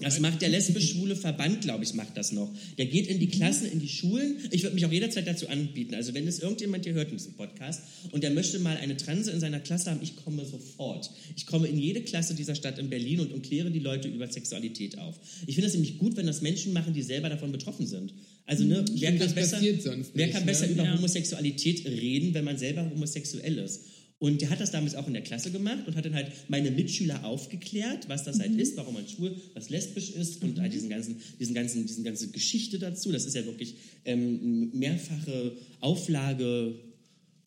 das macht der lesbisch-schwule Verband, glaube ich, macht das noch. Der geht in die Klassen, in die Schulen. Ich würde mich auch jederzeit dazu anbieten. Also wenn es irgendjemand hier hört in diesem Podcast und der möchte mal eine Transe in seiner Klasse haben, ich komme sofort. Ich komme in jede Klasse dieser Stadt in Berlin und, und kläre die Leute über Sexualität auf. Ich finde es nämlich gut, wenn das Menschen machen, die selber davon betroffen sind. Also ne, wer kann besser, sonst wer nicht, kann ne? besser über Ja. Homosexualität reden, wenn man selber homosexuell ist? Und der hat das damals auch in der Klasse gemacht und hat dann halt meine Mitschüler aufgeklärt, was das halt ist, warum man schwul, was lesbisch ist und halt diesen ganzen, diesen ganzen, diesen ganze Geschichte dazu. Das ist ja wirklich ähm, mehrfache Auflage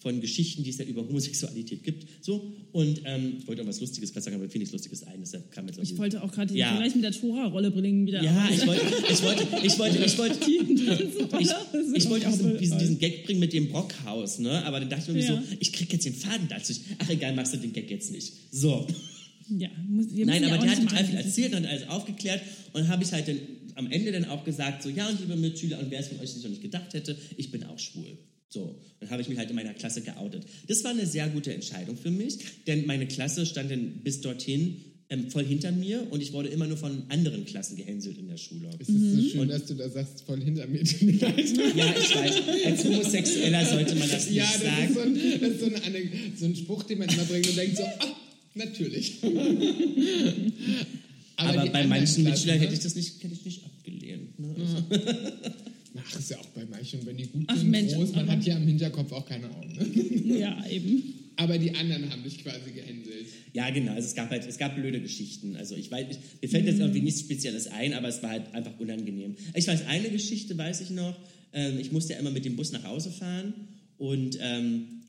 von Geschichten, die es ja über Homosexualität gibt. So und ähm, ich wollte auch was Lustiges gerade sagen, aber mir fiel nichts Lustiges ein. Deshalb kam jetzt ich wollte auch gerade Ja. Vergleich mit der Tora-Rolle bringen wieder. ja, auf. ich wollte, ich wollte, ich wollte, ich wollte, *laughs* ich, ich wollte auch diesen, diesen, diesen Gag bringen mit dem Brockhaus, ne? Aber dann dachte ich mir Ja. so, ich krieg jetzt den Faden dazu. Ach egal, machst du den Gag jetzt nicht. So. Ja, muss, Nein, aber der hat total viel erzählt und alles aufgeklärt und habe ich halt dann am Ende dann auch gesagt, so ja und liebe Mitschüler und wer es von euch nicht noch nicht gedacht hätte, ich bin auch schwul. So, dann habe ich mich halt in meiner Klasse geoutet. Das war eine sehr gute Entscheidung für mich, denn meine Klasse stand dann bis dorthin ähm, voll hinter mir und ich wurde immer nur von anderen Klassen gehänselt in der Schule. Es ist so schön, dass du da sagst, voll hinter mir. *laughs* Ja, ich weiß, als Homosexueller sollte man das nicht Ja, das ist, sagen. so ein, das ist so, eine, Anek- so ein Spruch, den man immer bringt und denkt so, ah, natürlich. *laughs* Aber die bei manchen Mitschülern ne? hätte ich das nicht, hätte ich nicht abgelehnt. Ne? Also, *laughs* Ach, ist ja auch bei manchen, wenn die gut Ach, sind, Mensch, groß, man hat ja im Hinterkopf auch keine Augen. Ne? *laughs* Ja, eben. Aber die anderen haben dich quasi gehänselt. Ja, genau. Also es gab halt, es gab blöde Geschichten. Also ich weiß, ich, mir fällt jetzt irgendwie nichts Spezielles ein, aber es war halt einfach unangenehm. Ich weiß, eine Geschichte weiß ich noch. Ähm, ich musste ja immer mit dem Bus nach Hause fahren und ähm,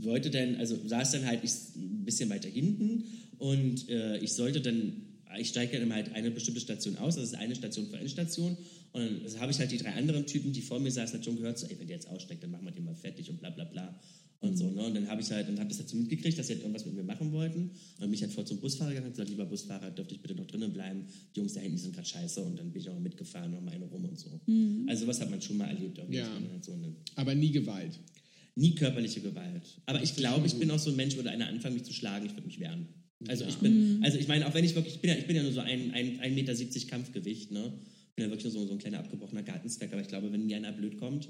wollte dann, also saß dann halt ich, ein bisschen weiter hinten und äh, ich sollte dann, ich steige dann halt eine bestimmte Station aus, das ist eine Station für Endstation und dann also habe ich halt die drei anderen Typen, die vor mir saßen, halt schon gehört, so, ey, wenn der jetzt aussteigt, dann machen wir den mal fertig und bla bla bla. Und so, ne? Und dann habe ich halt, dann habe ich dazu mitgekriegt, dass sie halt irgendwas mit mir machen wollten. Und dann bin ich halt vor zum Busfahrer gegangen und gesagt, lieber Busfahrer, dürfte ich bitte noch drinnen bleiben? Die Jungs da hinten sind gerade scheiße. Und dann bin ich auch mitgefahren, noch mal eine rum und so. Also was hat man schon mal erlebt. Ja. halt so eine, Aber nie Gewalt. nie körperliche Gewalt. Aber ich glaube, ich bin auch so ein Mensch, würde einer anfangen, mich zu schlagen, ich würde mich wehren. Also ich bin, also ich meine, auch wenn ich wirklich, ich bin ja, ich bin ja nur so ein, ein, ein Meter 70 Kampfgewicht, ne? Ich bin ja wirklich nur so, so ein kleiner abgebrochener Gartenzwerg, aber ich glaube, wenn mir einer blöd kommt,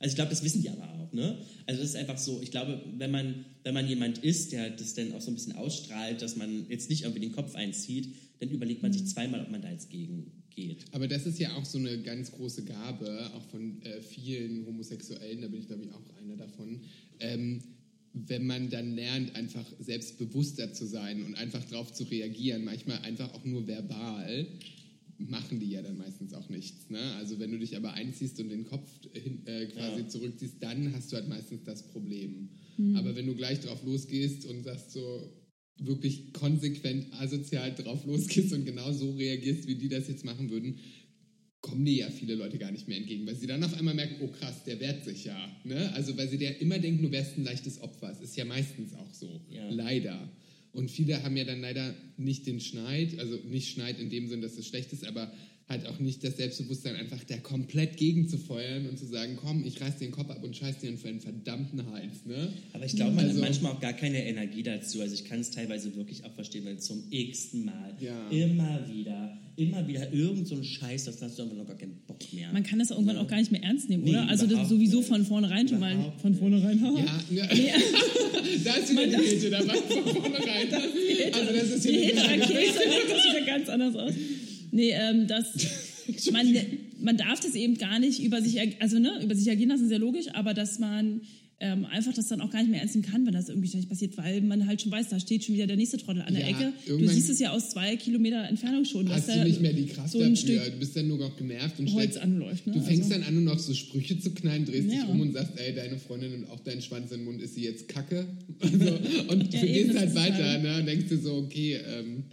also ich glaube, das wissen die aber auch, ne? Also das ist einfach so, ich glaube, wenn man, wenn man jemand ist, der das dann auch so ein bisschen ausstrahlt, dass man jetzt nicht irgendwie den Kopf einzieht, dann überlegt man sich zweimal, ob man da jetzt gegen geht. Aber das ist ja auch so eine ganz große Gabe, auch von äh, vielen Homosexuellen, da bin ich glaube ich auch einer davon, ähm, wenn man dann lernt, einfach selbstbewusster zu sein und einfach darauf zu reagieren, manchmal einfach auch nur verbal, machen die ja dann meistens auch nichts. Ne? Also wenn du dich aber einziehst und den Kopf hin, äh, quasi Ja. zurückziehst, dann hast du halt meistens das Problem. Aber wenn du gleich drauf losgehst und sagst so wirklich konsequent asozial drauf losgehst und genau so reagierst, wie die das jetzt machen würden, kommen dir ja viele Leute gar nicht mehr entgegen, weil sie dann auf einmal merken, oh krass, der wehrt sich ja. Ne? Also weil sie ja immer denken, du wärst ein leichtes Opfer. Es ist ja meistens auch so. Ja. Leider. Und viele haben ja dann leider nicht den Schneid, also nicht Schneid in dem Sinn, dass es schlecht ist, aber halt auch nicht das Selbstbewusstsein, einfach da komplett gegenzufeuern und zu sagen, komm, ich reiß den Kopf ab und scheiß dir für einen verdammten Hals, ne? Aber ich glaube, man Also- hat manchmal auch gar keine Energie dazu. Also ich kann es teilweise wirklich auch verstehen, wenn zum x-ten Mal Ja. immer wieder, immer wieder irgend so ein Scheiß, das hast du einfach noch gar keinen Bock mehr. Man kann das irgendwann auch gar nicht mehr ernst nehmen, Nee, oder? Also das sowieso nicht. von vornherein schon mal von vornherein. Ja, *laughs* ja. *laughs* da ist wieder die Kälte dabei von vornherein. *laughs* Also das ist Die wieder Rakete sieht das wieder ganz anders aus. Nee, ähm, das, man, man darf das eben gar nicht über sich, also ne, über sich ergehen lassen, ist ja logisch, aber dass man ähm, einfach das dann auch gar nicht mehr ernst nehmen kann, wenn das irgendwie ständig passiert, weil man halt schon weiß, da steht schon wieder der nächste Trottel an der Ja, Ecke. Du siehst es ja aus zwei Kilometer Entfernung schon. hast du nicht mehr die Kraft so dafür. Du bist dann nur noch genervt und Holz anläuft. Ne? Du fängst also, dann an, nur noch so Sprüche zu knallen, drehst dich Ja. um und sagst, ey, deine Freundin nimmt auch deinen Schwanz in den Mund, ist sie jetzt kacke? *laughs* Also, und Ja, du gehst halt weiter halt- ne, und denkst dir so, okay, ähm,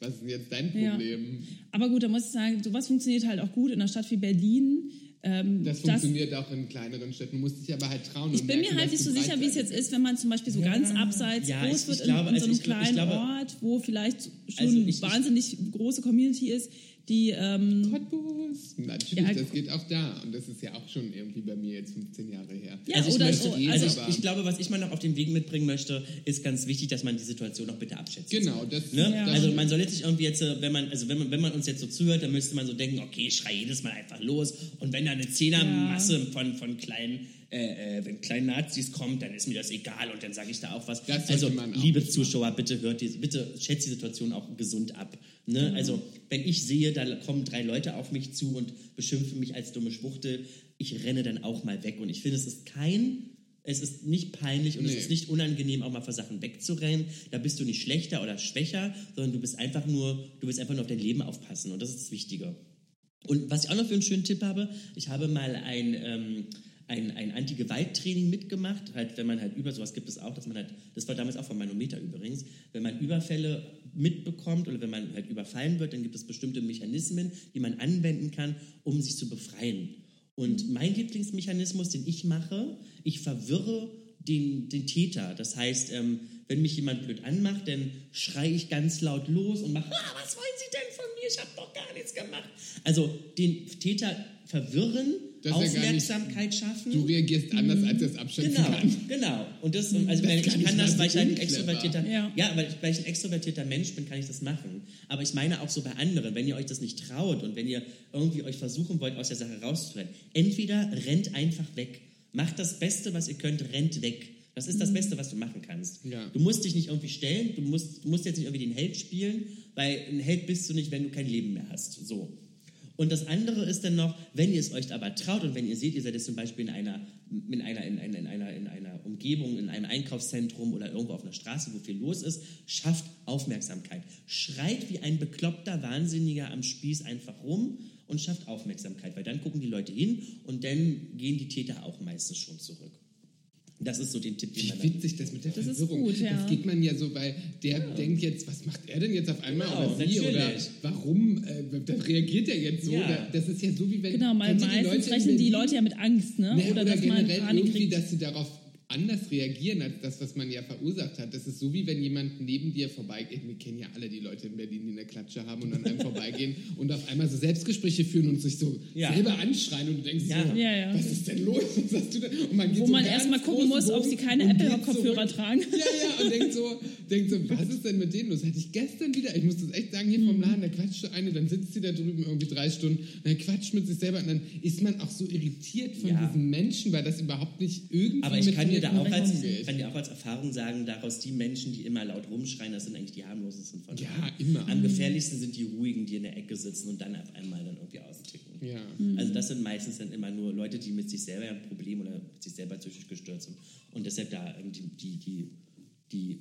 was ist denn jetzt dein Ja. Problem? Aber gut, da muss ich sagen, sowas funktioniert halt auch gut in einer Stadt wie Berlin. Ähm, Das funktioniert auch in kleineren Städten. Du musst dich aber halt trauen. Ich bin mir merken, halt dass nicht so sicher, wie es jetzt ist, wenn man zum Beispiel so ganz abseits Ja, groß ich- wird ich glaube, in, in also so einem ich glaub- ich kleinen glaube- Ort, wo vielleicht schon Also ich- ich- wahnsinnig große Community ist, die ähm, Cottbus. Natürlich, Ja, das geht auch da. Und das ist ja auch schon irgendwie bei mir jetzt 15 Jahre her. Ja, also ich, oder möchte, so, also also- ich, ich glaube, was ich mal noch auf den Weg mitbringen möchte, ist ganz wichtig, dass man die Situation noch bitte abschätzt. Genau, das, Ne? Ja. das Also man soll jetzt nicht irgendwie jetzt, äh, wenn man, also wenn man, wenn man uns jetzt so zuhört, dann müsste man so denken, okay, ich schrei jedes Mal einfach los und wenn da eine Zehnermasse von, von kleinen, äh, äh, wenn kleinen Nazis kommt, dann ist mir das egal und dann sage ich da auch was. Das also liebe Zuschauer, bitte hört die, bitte schätzt die Situation auch gesund ab. Ne? Also wenn ich sehe, da kommen drei Leute auf mich zu und beschimpfen mich als dumme Schwuchtel, ich renne dann auch mal weg und ich finde, es ist kein es ist nicht peinlich und Nee. es ist nicht unangenehm, auch mal vor Sachen wegzurennen. Da bist du nicht schlechter oder schwächer, sondern du bist einfach nur, du willst einfach nur auf dein Leben aufpassen und das ist das Wichtige. Und was ich auch noch für einen schönen Tipp habe, ich habe mal ein, ähm, ein, ein Anti-Gewalt-Training mitgemacht, halt, wenn man halt über, sowas gibt es auch, dass man halt, das war damals auch von Manometer übrigens, wenn man Überfälle mitbekommt oder wenn man halt überfallen wird, dann gibt es bestimmte Mechanismen, die man anwenden kann, um sich zu befreien. Und mein Lieblingsmechanismus, den ich mache, ich verwirre den, den Täter. Das heißt, ähm, wenn mich jemand blöd anmacht, dann schreie ich ganz laut los und mache, ah, was wollen Sie denn von mir? Ich habe doch gar nichts gemacht. Also den Täter verwirren, Das ist ja gar nicht- Aufmerksamkeit schaffen. Du reagierst anders, als das abschätzen Genau, kann. genau. Und das, also Das ich kann das, weil ich halt ein extrovertierter, Ja. ja, weil ich, weil ich ein extrovertierter Mensch bin, kann ich das machen. Aber ich meine auch so bei anderen, wenn ihr euch das nicht traut und wenn ihr irgendwie euch versuchen wollt, aus der Sache rauszurennen, entweder rennt einfach weg. Macht das Beste, was ihr könnt, rennt weg. Das ist das Beste, was du machen kannst. Ja. Du musst dich nicht irgendwie stellen, du musst, du musst jetzt nicht irgendwie den Held spielen, weil ein Held bist du nicht, wenn du kein Leben mehr hast. So. Und das andere ist dann noch, wenn ihr es euch aber traut und wenn ihr seht, ihr seid jetzt zum Beispiel in einer, in einer, in einer, in einer, in einer Umgebung, in einem Einkaufszentrum oder irgendwo auf einer Straße, wo viel los ist, schafft Aufmerksamkeit. Schreit wie ein bekloppter Wahnsinniger am Spieß einfach rum und schafft Aufmerksamkeit, weil dann gucken die Leute hin und dann gehen die Täter auch meistens schon zurück. Das ist so den Tipp, den Wie man dann witzig das mit der Das ist Verwirrung. gut, ja. Das geht man ja so, weil der denkt jetzt, was macht er denn jetzt auf einmal Genau, oder sie oder warum äh, reagiert er jetzt so? Ja. Da- Das ist ja so wie wenn genau, mal meistens in rechnen die? Leute ja mit Angst, ne? Ne, oder, oder, dass man generell Panik irgendwie, kriegt. dass sie darauf anders reagieren als das, was man ja verursacht hat. Das ist so wie wenn jemand neben dir vorbeigeht. Wir kennen ja alle die Leute in Berlin, die eine Klatsche haben und an einem vorbeigehen *laughs* und auf einmal so Selbstgespräche führen und sich so Ja. selber anschreien und du denkst Ja. so, Ja, ja. was ist denn los? Was hast du denn? Und man geht Wo so man erstmal gucken muss, ob sie Bogen keine Apple-Kopfhörer tragen. Ja, ja, und denkt so, denkt so, was ist denn mit denen los? Hatte ich gestern wieder, ich muss das echt sagen, hier Mhm. vom Laden, da quatscht so eine, dann sitzt sie da drüben irgendwie drei Stunden, und dann quatscht mit sich selber und dann ist man auch so irritiert von Ja. diesen Menschen, weil das überhaupt nicht irgendwie Aber ich mit mir da auch als, kann dir auch als Erfahrung sagen, daraus die Menschen, die immer laut rumschreien, das sind eigentlich die harmlosesten von Ja, allen. immer. Am gefährlichsten sind die ruhigen, die in der Ecke sitzen und dann auf einmal dann irgendwie austicken. Ja. Also das sind meistens dann immer nur Leute, die mit sich selber ein Problem oder mit sich selber psychisch gestört sind und deshalb da ähm, die, die, die, die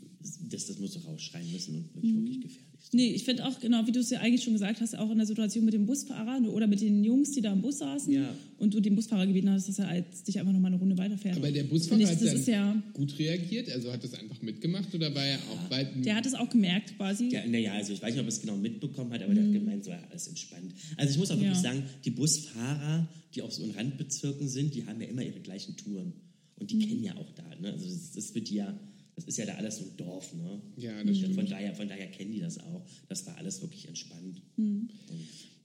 das, das muss so rausschreien müssen und wirklich, wirklich gefährlich. Nee, ich finde auch, genau, wie du es ja eigentlich schon gesagt hast, auch in der Situation mit dem Busfahrer ne, oder mit den Jungs, die da im Bus saßen Ja. und du dem Busfahrer gebeten hast, dass er als dich einfach nochmal eine Runde weiterfährt. Aber der Busfahrer ich, hat das dann ist ja, gut reagiert, also hat das einfach mitgemacht oder war er auch weit... der hat es auch gemerkt quasi. Ja, naja, also ich weiß nicht, ob er es genau mitbekommen hat, aber der hat gemeint, so ja, alles entspannt. Also ich muss auch wirklich Mhm. Ja. sagen, die Busfahrer, die auch so in Randbezirken sind, die haben ja immer ihre gleichen Touren. Und die Mhm. kennen ja auch da. Ne? Also das, das wird ja, das ist ja da alles so ein Dorf. Ne? Ja, das stimmt. Von daher, von daher kennen die das auch. Das war alles wirklich entspannt. Mhm.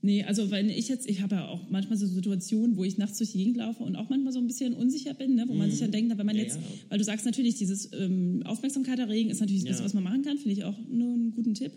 Nee, also wenn ich jetzt, ich habe ja auch manchmal so Situationen, wo ich nachts durch die Gegend laufe und auch manchmal so ein bisschen unsicher bin, ne, wo man sich dann denkt, wenn man Ja, jetzt, ja. weil du sagst natürlich, dieses ähm, Aufmerksamkeit erregen ist natürlich das Beste, Ja. was man machen kann, finde ich auch nur einen guten Tipp.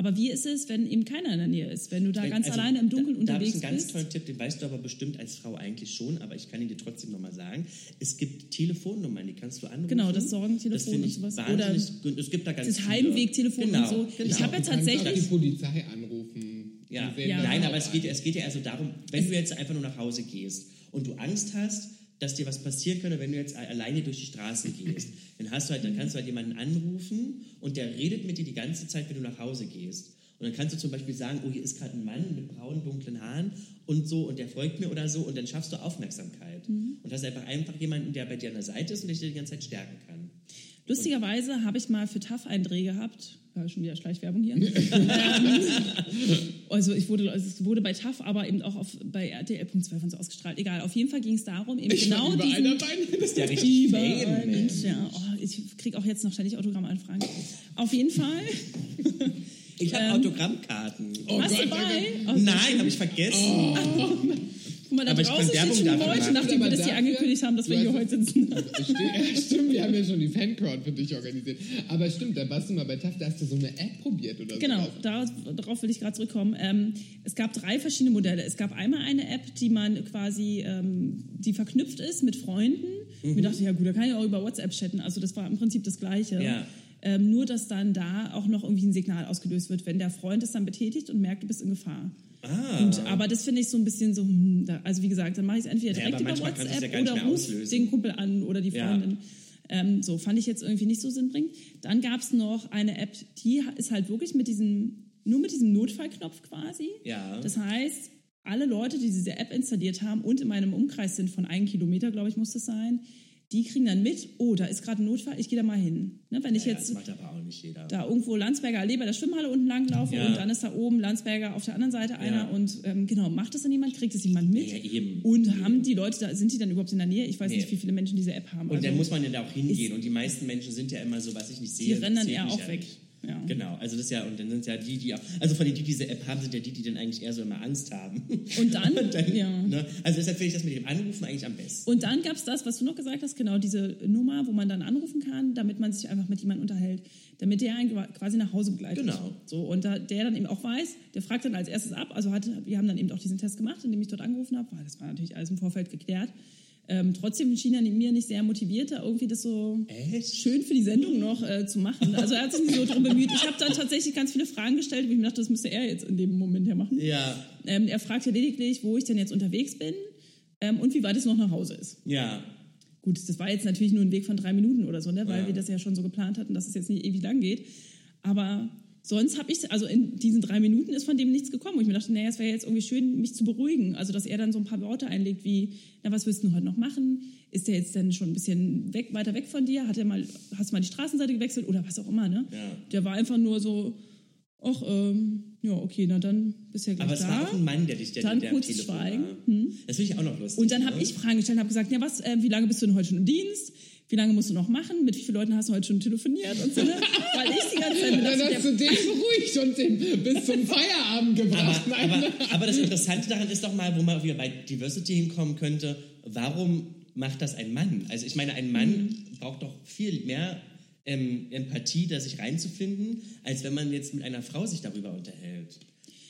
Aber wie ist es, wenn eben keiner in der Nähe ist, wenn du da ganz Also, alleine im Dunkeln da, da habe ich unterwegs einen ganz bist? tollen Tipp, den weißt du aber bestimmt als Frau eigentlich schon, aber ich kann ihn dir trotzdem nochmal sagen. Es gibt Telefonnummern, die kannst du anrufen. Genau, das Sorgentelefon das und sowas. Gut. es gibt da ganz Das viele. Heimwegtelefon genau, und so. Genau. Ich habe ja auch die tatsächlich, Polizei anrufen. Ja, Ja. nein, aber es geht, es geht ja also darum, wenn du jetzt einfach nur nach Hause gehst und du Angst hast, dass dir was passieren könnte, wenn du jetzt alleine durch die Straße gehst, dann hast du halt, dann kannst du halt jemanden anrufen und der redet mit dir die ganze Zeit, wenn du nach Hause gehst. Und dann kannst du zum Beispiel sagen, oh, hier ist gerade ein Mann mit braunen, dunklen Haaren und so und der folgt mir oder so und dann schaffst du Aufmerksamkeit. Und hast einfach einfach jemanden, der bei dir an der Seite ist und der dich die ganze Zeit stärken kann. Lustigerweise habe ich mal für TAF einen Dreh gehabt. Ja, schon wieder Schleichwerbung hier. *laughs* ähm, also ich wurde, also es wurde bei TAF, aber eben auch auf, bei RTL.12 und so ausgestrahlt. Egal, auf jeden Fall ging es darum, eben Ich genau diesen... dabei. Das ist ja richtig Fame. Mensch, ja. Oh, ich kriege auch jetzt noch ständig Autogrammanfragen. Auf jeden Fall. Ich habe Ähm, Autogrammkarten. Oh Hast du Gott, bei? danke. Oh, Nein, habe ich vergessen. Guck mal, da Aber draußen stehen schon Leute, machen. nachdem wir Aber das hier angekündigt haben, dass wir hier heute sitzen. *laughs* Stimmt, ja, stimmt, wir haben ja schon die Fancrowd für dich organisiert. Aber stimmt, da warst du mal bei TAF, da hast du so eine App probiert oder so. Genau, darauf, darauf will ich gerade zurückkommen. Ähm, es gab drei verschiedene Modelle. Es gab einmal eine App, die man quasi, ähm, die verknüpft ist mit Freunden. Und Mhm. ich dachte, ja gut, da kann ich auch über WhatsApp chatten. Also das war im Prinzip das Gleiche. Ja. Ähm, nur, dass dann da auch noch irgendwie ein Signal ausgelöst wird, wenn der Freund es dann betätigt und merkt, du bist in Gefahr. Ah. Und, aber das finde ich so ein bisschen so, hm, also wie gesagt, dann mache ich es entweder Ja, direkt aber über WhatsApp ja oder ruf den Kumpel an oder die Ja. Freundin. Ähm, so fand ich jetzt irgendwie nicht so sinnbringend. Dann gab es noch eine App, die ist halt wirklich mit diesem, nur mit diesem Notfallknopf quasi. Ja. Das heißt, alle Leute, die diese App installiert haben und in meinem Umkreis sind von einem Kilometer, glaube ich, muss das sein, die kriegen dann mit, oh, da ist gerade ein Notfall, ich gehe da mal hin. Ne, wenn ich ja, jetzt das macht aber auch nicht jeder. da irgendwo Landsberger Allee bei der Schwimmhalle unten langlaufe Ja. und dann ist da oben Landsberger auf der anderen Seite einer Ja. und ähm, genau, macht das dann jemand, kriegt es jemand mit? Ja, eben. Und haben die Leute da, sind die dann überhaupt in der Nähe? Ich weiß Nee. nicht, wie viele Menschen diese App haben. Und dann Also, muss man ja da auch hingehen. Und die meisten Menschen sind ja immer so, was ich nicht sehe. Die rennen dann eher auch ja weg. nicht. Ja. Genau, also das ist ja, und dann sind ja die, die, also von denen, die diese App haben, sind ja die, die dann eigentlich eher so immer Angst haben. Und dann, *laughs* dann ja. ne? Also deshalb finde ich das mit dem Anrufen eigentlich am besten. Und dann gab es das, was du noch gesagt hast, genau diese Nummer, wo man dann anrufen kann, damit man sich einfach mit jemandem unterhält, damit der einen quasi nach Hause begleitet. Genau. So, und da, der dann eben auch weiß, der fragt dann als erstes ab. Also hat, wir haben dann eben auch diesen Test gemacht, indem ich dort angerufen habe, weil das war natürlich alles im Vorfeld geklärt. Ähm, trotzdem schien er mir nicht sehr motiviert, da irgendwie das so Echt? schön für die Sendung noch äh, zu machen. Also er hat sich nicht so darum bemüht. Ich habe dann tatsächlich ganz viele Fragen gestellt, wo ich mir dachte, das müsste er jetzt in dem Moment ja machen. Ja, Ähm, er fragte lediglich, wo ich denn jetzt unterwegs bin ähm, und wie weit es noch nach Hause ist. ja. Gut, das war jetzt natürlich nur ein Weg von drei Minuten oder so, ne? weil Ja. wir das ja schon so geplant hatten, dass es jetzt nicht ewig lang geht. Aber sonst habe ich, also in diesen drei Minuten ist von dem nichts gekommen. Wo ich mir dachte, naja, es wäre jetzt irgendwie schön, mich zu beruhigen. Also, dass er dann so ein paar Worte einlegt wie, na, was willst du heute noch machen? Ist der jetzt dann schon ein bisschen weg, weiter weg von dir? Hat er mal, hast du mal die Straßenseite gewechselt oder was auch immer, ne? Ja. Der war einfach nur so, ach, ähm, ja, okay, na dann bist du ja gleich Aber es da. war auch ein Mann, der dich der, Dann der am kurzes Telefon Schweigen. war. Hm. Das finde ich auch noch lustig. Und dann habe ne? ich Fragen gestellt und habe gesagt, ja was, äh, wie lange bist du denn heute schon im Dienst? Wie lange musst du noch machen? Mit wie vielen Leuten hast du heute schon telefoniert? Und so, ne? Weil ich die ganze Zeit mir Dann hast du den beruhigt und den bis zum Feierabend gebracht. Aber, aber, aber das Interessante daran ist doch mal, wo man wieder bei Diversity hinkommen könnte, warum macht das ein Mann? Also ich meine, ein Mann Mhm. braucht doch viel mehr ähm, Empathie, da sich reinzufinden, als wenn man jetzt mit einer Frau sich darüber unterhält.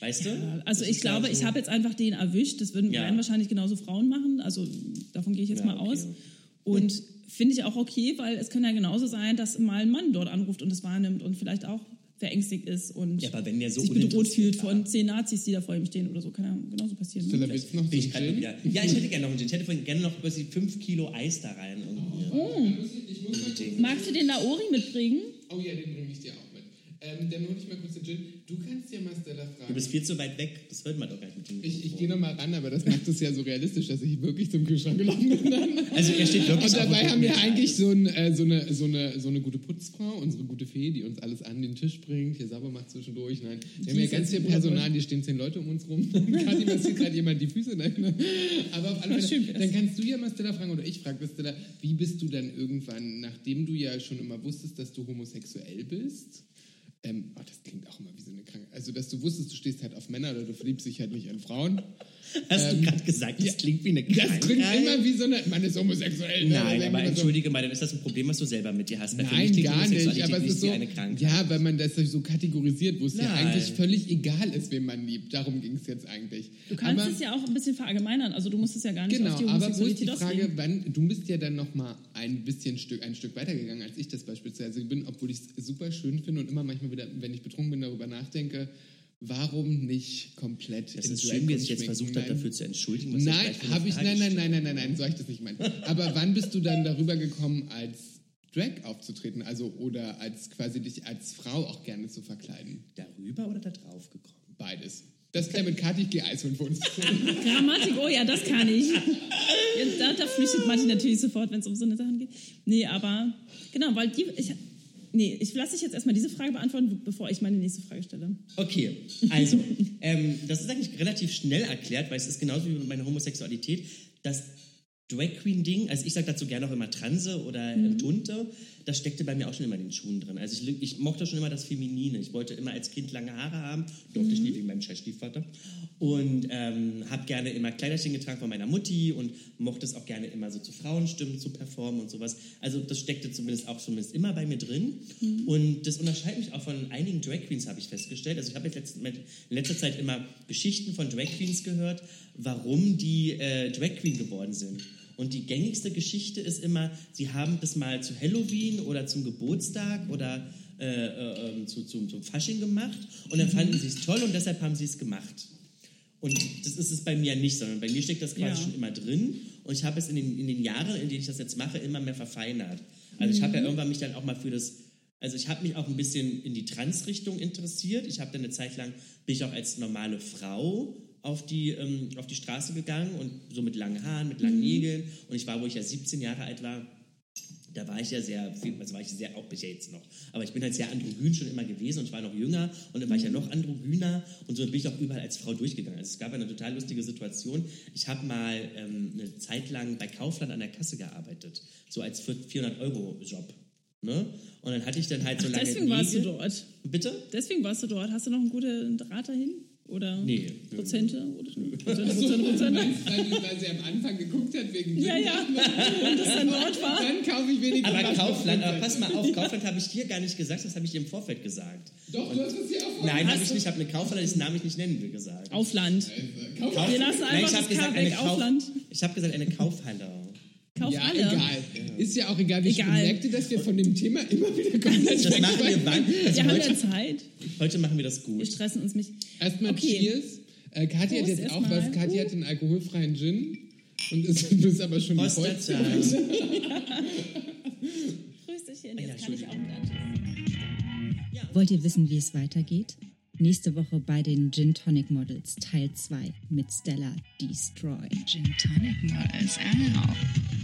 Weißt du? also Das ich ja glaube, so- ich habe jetzt einfach den erwischt. Das würden Ja. wahrscheinlich genauso Frauen machen. Also davon gehe ich jetzt Ja, mal okay. aus. Und finde ich auch okay, weil es kann ja genauso sein, dass mal ein Mann dort anruft und es wahrnimmt und vielleicht auch verängstigt ist und Ja, aber wenn der so sich bedroht fühlt von zehn Nazis, die da vor ihm stehen oder so, kann ja genauso passieren. Ne? du noch ich wieder. Ja, ich hätte gerne noch einen Gin. Ich hätte vorhin gerne noch über die 5 Kilo Eis da rein. Irgendwie. Ich muss mal kurz, Magst du den Laori mitbringen? oh ja, den bringe ich dir auch. Ähm, dann hole ich mal kurz den Gin. Du kannst ja mal Stella Du fragen. bist viel zu weit weg. Das hört man doch gar nicht mit dem Ich, ich gehe nochmal ran, aber das macht es ja so realistisch, dass ich wirklich zum Kühlschrank gelaufen bin. Dann. Also er steht wirklich Und dabei haben wir eigentlich so, ein, äh, so, eine, so, eine, so eine gute Putzfrau, unsere gute Fee, die uns alles an den Tisch bringt, hier sauber macht zwischendurch. Nein, wir haben ja ganz viel Personal, hier stehen zehn Leute um uns rum. *laughs* Kathi massiert gerade jemand die Füße. Nein, ne? Aber auf alle Fälle, dann kannst du ja mal Stella fragen, oder ich frage das Stella, wie bist du dann irgendwann, nachdem du ja schon immer wusstest, dass du homosexuell bist, Ähm, oh, das klingt auch immer wie so eine Krankheit. Also, dass du wusstest, du stehst halt auf Männer oder du verliebst dich halt nicht in Frauen. Hast Ähm, du gerade gesagt, das ja. klingt wie eine Krankheit? Das klingt immer wie so eine. Man ist homosexuell. ne? Nein, aber man so, entschuldige mal, dann ist das ein Problem, was du selber mit dir hast. Weil für mich Nein, gar nicht. Aber es nicht ist so, wie eine Krankheit. ja, weil man das so kategorisiert, wo es ja eigentlich völlig egal ist, wen man liebt. Darum ging es jetzt eigentlich. Du kannst aber, es ja auch ein bisschen verallgemeinern. Also du musst es ja gar nicht Genau, auf die aber wo ist die Frage, wann, du bist ja dann noch mal ein bisschen Stück, ein Stück weitergegangen, als ich das beispielsweise bin, obwohl ich es super schön finde und immer manchmal wieder, wenn ich betrunken bin, darüber nachdenke, warum nicht komplett Das in ist Drag schön, wie er und sich jetzt versucht hat, Nein. dafür zu entschuldigen. was Nein, habe ich, nein, nein, nein, nein, nein, nein, so habe ich das nicht gemeint. Aber wann bist du dann darüber gekommen, als Drag aufzutreten, also oder als quasi dich als Frau auch gerne zu verkleiden? Darüber oder da drauf gekommen? Beides. Das klärt mit Kathi, ich gehe Eis holen für uns. *laughs* Grammatik, oh ja, das kann ich. Ja, da, da flüchtet Martin natürlich sofort, wenn es um so eine Sachen geht. Nee, aber genau, weil die. Ich, nee, ich lasse dich jetzt erstmal diese Frage beantworten, bevor ich meine nächste Frage stelle. Okay, also, *laughs* ähm, das ist eigentlich relativ schnell erklärt, weil es ist genauso wie mit meiner Homosexualität. Das Drag Queen Ding, also ich sage dazu gerne auch immer Transe oder äh, Tunte, das steckte bei mir auch schon immer in den Schuhen drin. Also ich, ich mochte schon immer das Feminine. Ich wollte immer als Kind lange Haare haben, durfte ich nie wegen meinem scheiß Stiefvater. Und ähm, habe gerne immer Kleiderchen getragen von meiner Mutti und mochte es auch gerne immer so zu Frauenstimmen zu performen und sowas. Also das steckte zumindest auch zumindest immer bei mir drin. Und das unterscheidet mich auch von einigen Drag Queens, habe ich festgestellt. Also ich habe jetzt in letzter Zeit immer Geschichten von Drag Queens gehört, warum die äh, Drag Queen geworden sind. Und die gängigste Geschichte ist immer, sie haben das mal zu Halloween oder zum Geburtstag oder äh, äh, ähm, zu, zum, zum Fasching gemacht und dann fanden sie es toll und deshalb haben sie es gemacht. Und das ist es bei mir nicht, sondern bei mir steckt das quasi Ja. schon immer drin und ich habe es in den, in den Jahren, in denen ich das jetzt mache, immer mehr verfeinert. Also ich habe ja irgendwann mich dann auch mal für das, also ich habe mich auch ein bisschen in die Trans-Richtung interessiert. Ich habe dann eine Zeit lang, bin ich auch als normale Frau auf die, ähm, auf die Straße gegangen und so mit langen Haaren, mit langen Nägeln und ich war, wo ich ja 17 Jahre alt war, da war ich ja sehr, also war ich sehr, auch bis jetzt noch, aber ich bin halt sehr androgyn schon immer gewesen und ich war noch jünger und dann war ich ja noch androgyner und so bin ich auch überall als Frau durchgegangen. Also es gab eine total lustige Situation. Ich habe mal ähm, eine Zeit lang bei Kaufland an der Kasse gearbeitet, so als 400-Euro-Job. Ne? Und dann hatte ich dann halt so Ach, lange deswegen warst du Nägel. dort. Bitte? Deswegen warst du dort. Hast du noch einen guten Draht dahin? Oder Nee. Prozente? Oder Prozente, Prozente, Du Prozente? meinst, weil, weil sie am Anfang geguckt hat wegen Ja, ja. *laughs* Und das dann dort war. Dann kaufe ich wenigstens Aber Kaufland, aber pass mal auf, Kaufland habe ich dir gar nicht gesagt, das habe ich dir im Vorfeld gesagt. Doch, du hast es ja auch vorher Nein, habe ich nicht, ich habe eine Kaufland, dessen Namen ich nicht nennen will, gesagt. Aufland. Kauf Kauf- Wir lassen Nein, einfach ich habe das gesagt, K weg, Kauf, Aufland. Ich habe gesagt, eine Kaufhalle. Kauf ja, alle. egal. Ist ja auch egal, wie Egal. schön merkte, dass wir von dem Thema immer wieder komplett *laughs* Das machen wir wann? Also Wir haben heute, ja Zeit. heute machen wir das Wir gut. stressen uns nicht. Erstmal Okay. Cheers. Äh, Kathi hat jetzt auch was. Kathi hat den alkoholfreien Gin. Und ist, *laughs* du bist aber schon die Prost vollste. dazu. Grüßchen, Ja, jetzt kann ich auch mit. Wollt ihr wissen, wie es weitergeht? Nächste Woche bei den Gin Tonic Models Teil 2 mit Stella Destroy. Gin Tonic Models. Ow.